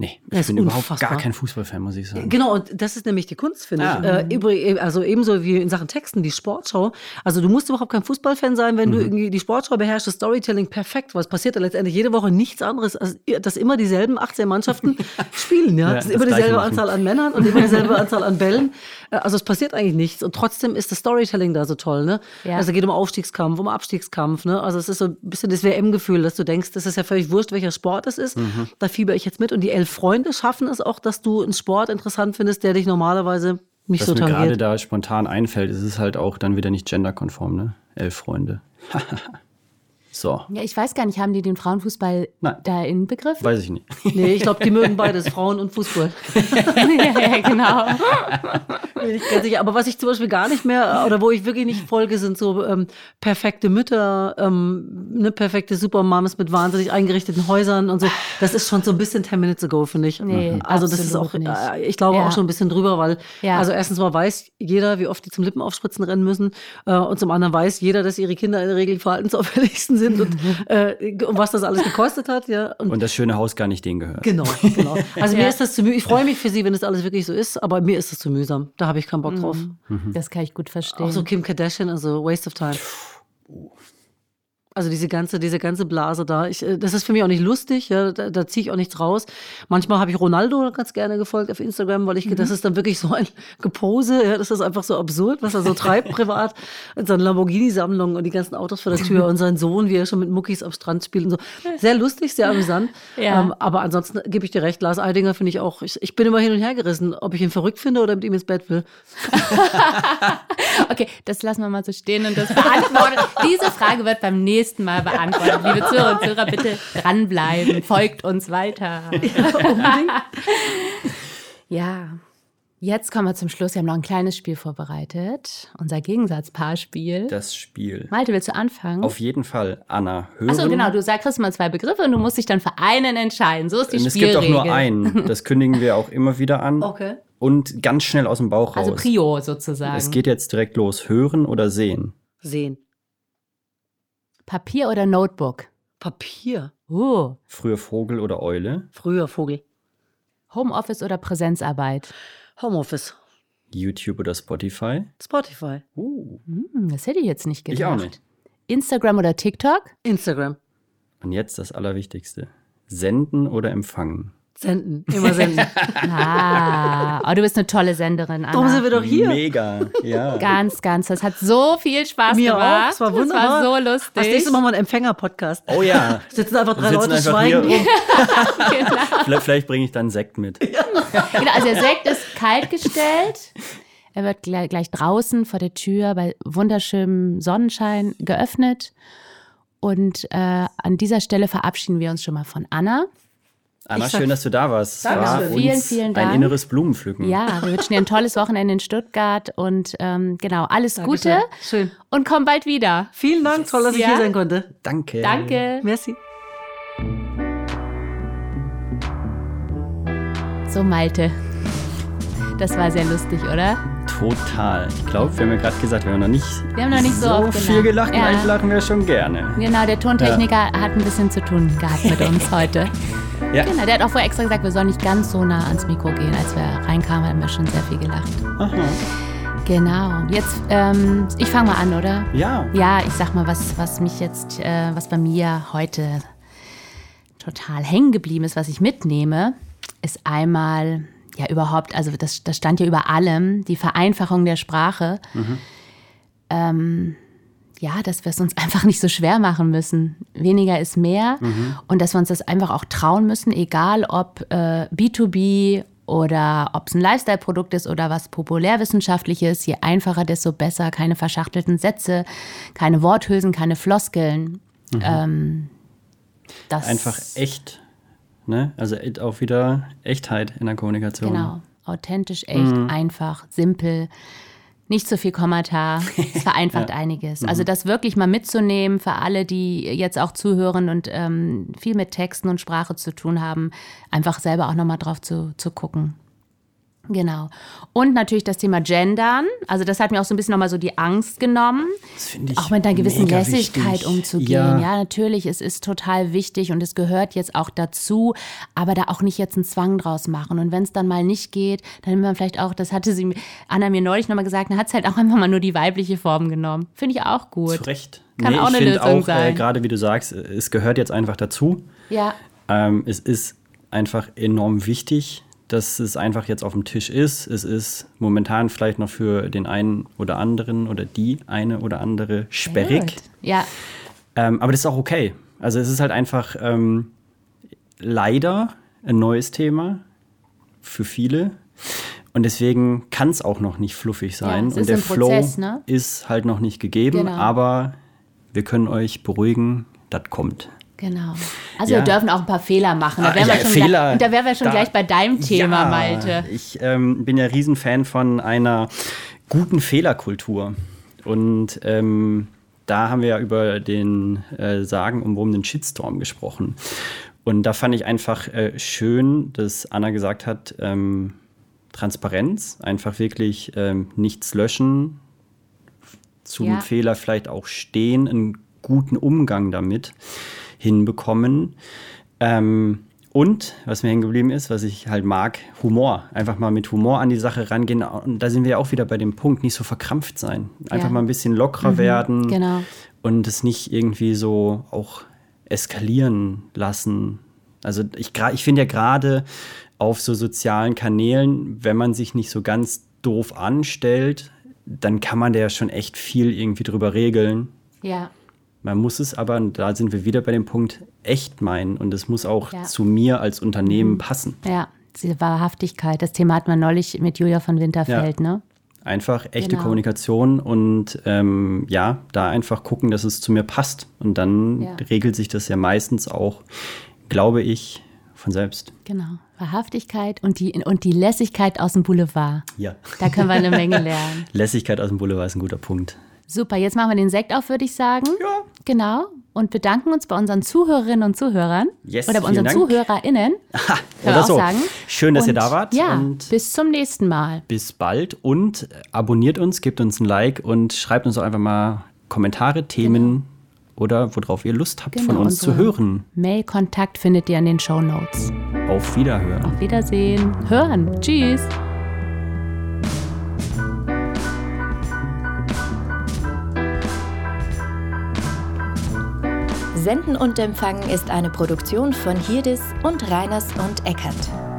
Nee, ich Das ist bin überhaupt unfassbar. gar kein Fußballfan, muss ich sagen. Genau, und das ist nämlich die Kunst, finde Ah. ich. Äh, übrig, also ebenso wie in Sachen Texten, die Sportschau. Also du musst überhaupt kein Fußballfan sein, wenn du irgendwie die Sportschau beherrschst, das Storytelling perfekt, weil es passiert ja letztendlich jede Woche nichts anderes, als dass immer dieselben 18 Mannschaften spielen. Ja? Ja, es ist das immer dieselbe machen. Anzahl an Männern und immer dieselbe Anzahl an Bällen. Äh, Also es passiert eigentlich nichts. Und trotzdem ist das Storytelling da so toll. Ne? Ja. Also es geht um Aufstiegskampf, um Abstiegskampf. Ne? Also es ist so ein bisschen das WM-Gefühl, dass du denkst, das ist ja völlig wurscht, welcher Sport es ist. Mhm. Da fieber ich jetzt mit. Und die elf Freunde schaffen es auch, dass du einen Sport interessant findest, der dich normalerweise nicht Was so mir gerade tangiert. da spontan einfällt, ist es halt auch dann wieder nicht genderkonform, ne? Elf Freunde. so, Ja, ich weiß gar nicht, haben die den Frauenfußball Nein. da inbegriffen? weiß ich nicht. Nee, ich glaube, die mögen beides, Frauen und Fußball. ja, ja, genau. Bin ich ganz sicher. Aber was ich zum Beispiel gar nicht mehr, oder wo ich wirklich nicht folge, sind so ähm, perfekte Mütter, ähm, ne, perfekte Supermoms mit wahnsinnig eingerichteten Häusern und so. Das ist schon so ein bisschen 10 Minutes ago, finde ich. Nee, also das ist auch, äh, ich glaube Ja. auch schon ein bisschen drüber, weil, Ja. also erstens mal weiß jeder, wie oft die zum Lippenaufspritzen rennen müssen. Äh, und zum anderen weiß jeder, dass ihre Kinder in der Regel die verhaltensauffälligsten sind und, äh, und was das alles gekostet hat. Ja. Und Und das schöne Haus gar nicht denen gehört. Genau, genau. Also Ja. mir ist das zu mühsam. Ich freue mich für sie, wenn das alles wirklich so ist, aber mir ist das zu mühsam. Da habe ich keinen Bock drauf. Das kann ich gut verstehen. Auch so Kim Kardashian, also Waste of Time. Also diese ganze, diese ganze Blase da. Ich, äh, das ist für mich auch nicht lustig, ja, da, da ziehe ich auch nichts raus. Manchmal habe ich Ronaldo ganz gerne gefolgt auf Instagram, weil ich, das ist dann wirklich so ein Gepose, ja, das ist einfach so absurd, was er so treibt privat. Und seine Lamborghini-Sammlung und die ganzen Autos vor der Tür und sein Sohn, wie er schon mit Muckis am Strand spielt und so. Sehr lustig, sehr amüsant. Ja. Ähm, aber ansonsten gebe ich dir recht, Lars Eidinger finde ich auch, ich, ich bin immer hin und her gerissen, ob ich ihn verrückt finde oder mit ihm ins Bett will. Okay, das lassen wir mal so stehen und das beantworten. Diese Frage wird beim nächsten Mal beantwortet. Liebe Zuhörer und Zuhörer, bitte dranbleiben. Folgt uns weiter. Ja, jetzt kommen wir zum Schluss. Wir haben noch ein kleines Spiel vorbereitet. Unser Gegensatzpaarspiel. Das Spiel. Malte, willst du anfangen? Auf jeden Fall, Anna, hören. Achso, genau. Du sagst mal zwei Begriffe und du musst dich dann für einen entscheiden. So ist die Und es gibt Spielregel. auch nur einen. Das kündigen wir auch immer wieder an. Okay. Und ganz schnell aus dem Bauch raus. Also Prio sozusagen. es geht jetzt direkt los. Hören oder sehen? Sehen. Papier oder Notebook? Papier. Uh, Früher Vogel oder Eule? Früher Vogel. Homeoffice oder Präsenzarbeit? Homeoffice. YouTube oder Spotify? Spotify. Uh. Hm, das hätte ich jetzt nicht gedacht. Ich auch nicht. Instagram oder TikTok? Instagram. Und jetzt das Allerwichtigste. Senden oder empfangen? Senden. Immer senden. Ah, oh, du bist eine tolle Senderin, Anna. Darum sind wir doch hier. Mega, ja. Ganz, ganz. Das hat so viel Spaß Mir gemacht. auch. Es war wunderbar. Das war so lustig. Als nächstes machen wir einen Empfänger-Podcast. Oh ja. Sitzen einfach drei sitzen Leute einfach schweigen hier rum. Vielleicht, vielleicht bringe ich dann Sekt mit. Genau, also der Sekt ist kalt gestellt. Er wird gleich, gleich draußen vor der Tür bei wunderschönem Sonnenschein geöffnet. Und äh, an dieser Stelle verabschieden wir uns schon mal von Anna. Anna, Ich schön, dass du da warst. Es war. Vielen, vielen Dank. ein inneres Blumenpflücken. Ja, wir wünschen dir ein tolles Wochenende in Stuttgart und ähm, genau, alles Dankeschön. Gute Schön. und komm bald wieder. Vielen Dank. Toll, dass ich Ja. hier sein konnte. Danke. Danke. Merci. So, Malte. Das war sehr lustig, oder? Total. Ich glaube, wir haben ja gerade gesagt, wir haben noch nicht, Wir haben noch nicht so, so oft viel gelacht. Ja. Eigentlich lachen wir schon gerne. Genau, der Tontechniker hat ein bisschen zu tun gehabt mit uns heute. Ja. Genau, der hat auch vorher extra gesagt, wir sollen nicht ganz so nah ans Mikro gehen. Als wir reinkamen, haben wir schon sehr viel gelacht. Aha. Genau. Jetzt, ähm, ich fange mal an, oder? Ja. Ja, ich sag mal, was, was mich jetzt, äh, was bei mir heute total hängen geblieben ist, was ich mitnehme, ist einmal, ja, überhaupt, also das, das stand ja über allem, die Vereinfachung der Sprache. Ähm, ja, dass wir es uns einfach nicht so schwer machen müssen. Weniger ist mehr und dass wir uns das einfach auch trauen müssen, egal ob äh, B2B oder ob es ein Lifestyle-Produkt ist oder was populärwissenschaftliches. Je einfacher, desto besser. Keine verschachtelten Sätze, keine Worthülsen, keine Floskeln. Ähm, das Einfach echt. Ne? Also auch wieder Echtheit in der Kommunikation. Genau. Authentisch, echt, einfach, simpel. Nicht so viel Kommentar. Es vereinfacht einiges. Also das wirklich mal mitzunehmen für alle, die jetzt auch zuhören und ähm, viel mit Texten und Sprache zu tun haben, einfach selber auch nochmal drauf zu, zu gucken. Genau. Und natürlich das Thema Gendern. Also das hat mir auch so ein bisschen nochmal so die Angst genommen. Das finde ich Auch mit einer gewissen Lässigkeit wichtig. umzugehen. Ja. Ja. natürlich, es ist total wichtig und es gehört jetzt auch dazu, aber da auch nicht jetzt einen Zwang draus machen. Und wenn es dann mal nicht geht, dann nimmt man vielleicht auch, das hatte sie Anna mir neulich nochmal gesagt, dann hat es halt auch einfach mal nur die weibliche Form genommen. Finde ich auch gut. Zu Recht. Kann auch ich eine finde Lösung auch, sein. Äh, gerade wie du sagst, es gehört jetzt einfach dazu. Ja, Ähm, es ist einfach enorm wichtig, dass es einfach jetzt auf dem Tisch ist. Es ist momentan vielleicht noch für den einen oder anderen oder die eine oder andere sperrig. Ja, Ähm, aber das ist auch okay. Also es ist halt einfach ähm, leider ein neues Thema für viele. Und deswegen kann es auch noch nicht fluffig sein. es und der ein Flow Prozess, ne? ist halt noch nicht gegeben. Genau. Aber wir können euch beruhigen, das kommt. Genau. Also Ja. wir dürfen auch ein paar Fehler machen. Da Ah, wären ja, wir schon, Fehler, und da wären wir schon da- gleich bei deinem Thema, ja, Malte. Ich ähm, bin ja Riesenfan von einer guten Fehlerkultur. Und ähm, da haben wir ja über den äh, sagenumwobenen Shitstorm gesprochen. Und da fand ich einfach äh, schön, dass Anna gesagt hat, ähm, Transparenz, einfach wirklich ähm, nichts löschen, zum. Fehler vielleicht auch stehen, einen guten Umgang damit hinbekommen. Ähm, und was mir hängen geblieben ist, was ich halt mag, Humor. Einfach mal mit Humor an die Sache rangehen. Und da sind wir auch wieder bei dem Punkt, nicht so verkrampft sein. Einfach Ja. mal ein bisschen lockerer werden genau. und es nicht irgendwie so auch eskalieren lassen. Also ich, ich finde ja gerade auf so sozialen Kanälen, wenn man sich nicht so ganz doof anstellt, dann kann man da ja schon echt viel irgendwie drüber regeln. Ja. Man muss es aber, und da sind wir wieder bei dem Punkt, echt meinen. Und es muss auch Ja. zu mir als Unternehmen passen. Ja, diese Wahrhaftigkeit. Das Thema hatten wir neulich mit Julia von Winterfeld, ne? Einfach echte Genau. Kommunikation und ähm, ja, da einfach gucken, dass es zu mir passt. Und dann Ja. regelt sich das ja meistens auch, glaube ich, von selbst. Genau. Wahrhaftigkeit und die, und die Lässigkeit aus dem Boulevard. Ja. Da können wir eine Menge lernen. Lässigkeit aus dem Boulevard ist ein guter Punkt. Super, jetzt machen wir den Sekt auf, würde ich sagen. Ja. Genau. Und bedanken uns bei unseren Zuhörerinnen und Zuhörern. Yes, Oder bei unseren Dank. ZuhörerInnen. Wir Oder auch so. sagen. Schön, dass ihr Und da wart. Ja, Und bis zum nächsten Mal. bis bald. Und abonniert uns, gebt uns ein Like und schreibt uns auch einfach mal Kommentare, Themen oder worauf ihr Lust habt, von uns zu hören. Mail-Kontakt findet ihr in den Show Notes. Auf Wiederhören. Auf Wiedersehen. Hören. Tschüss. Senden und Empfangen ist eine Produktion von Hirdis und Reiners und Eckert.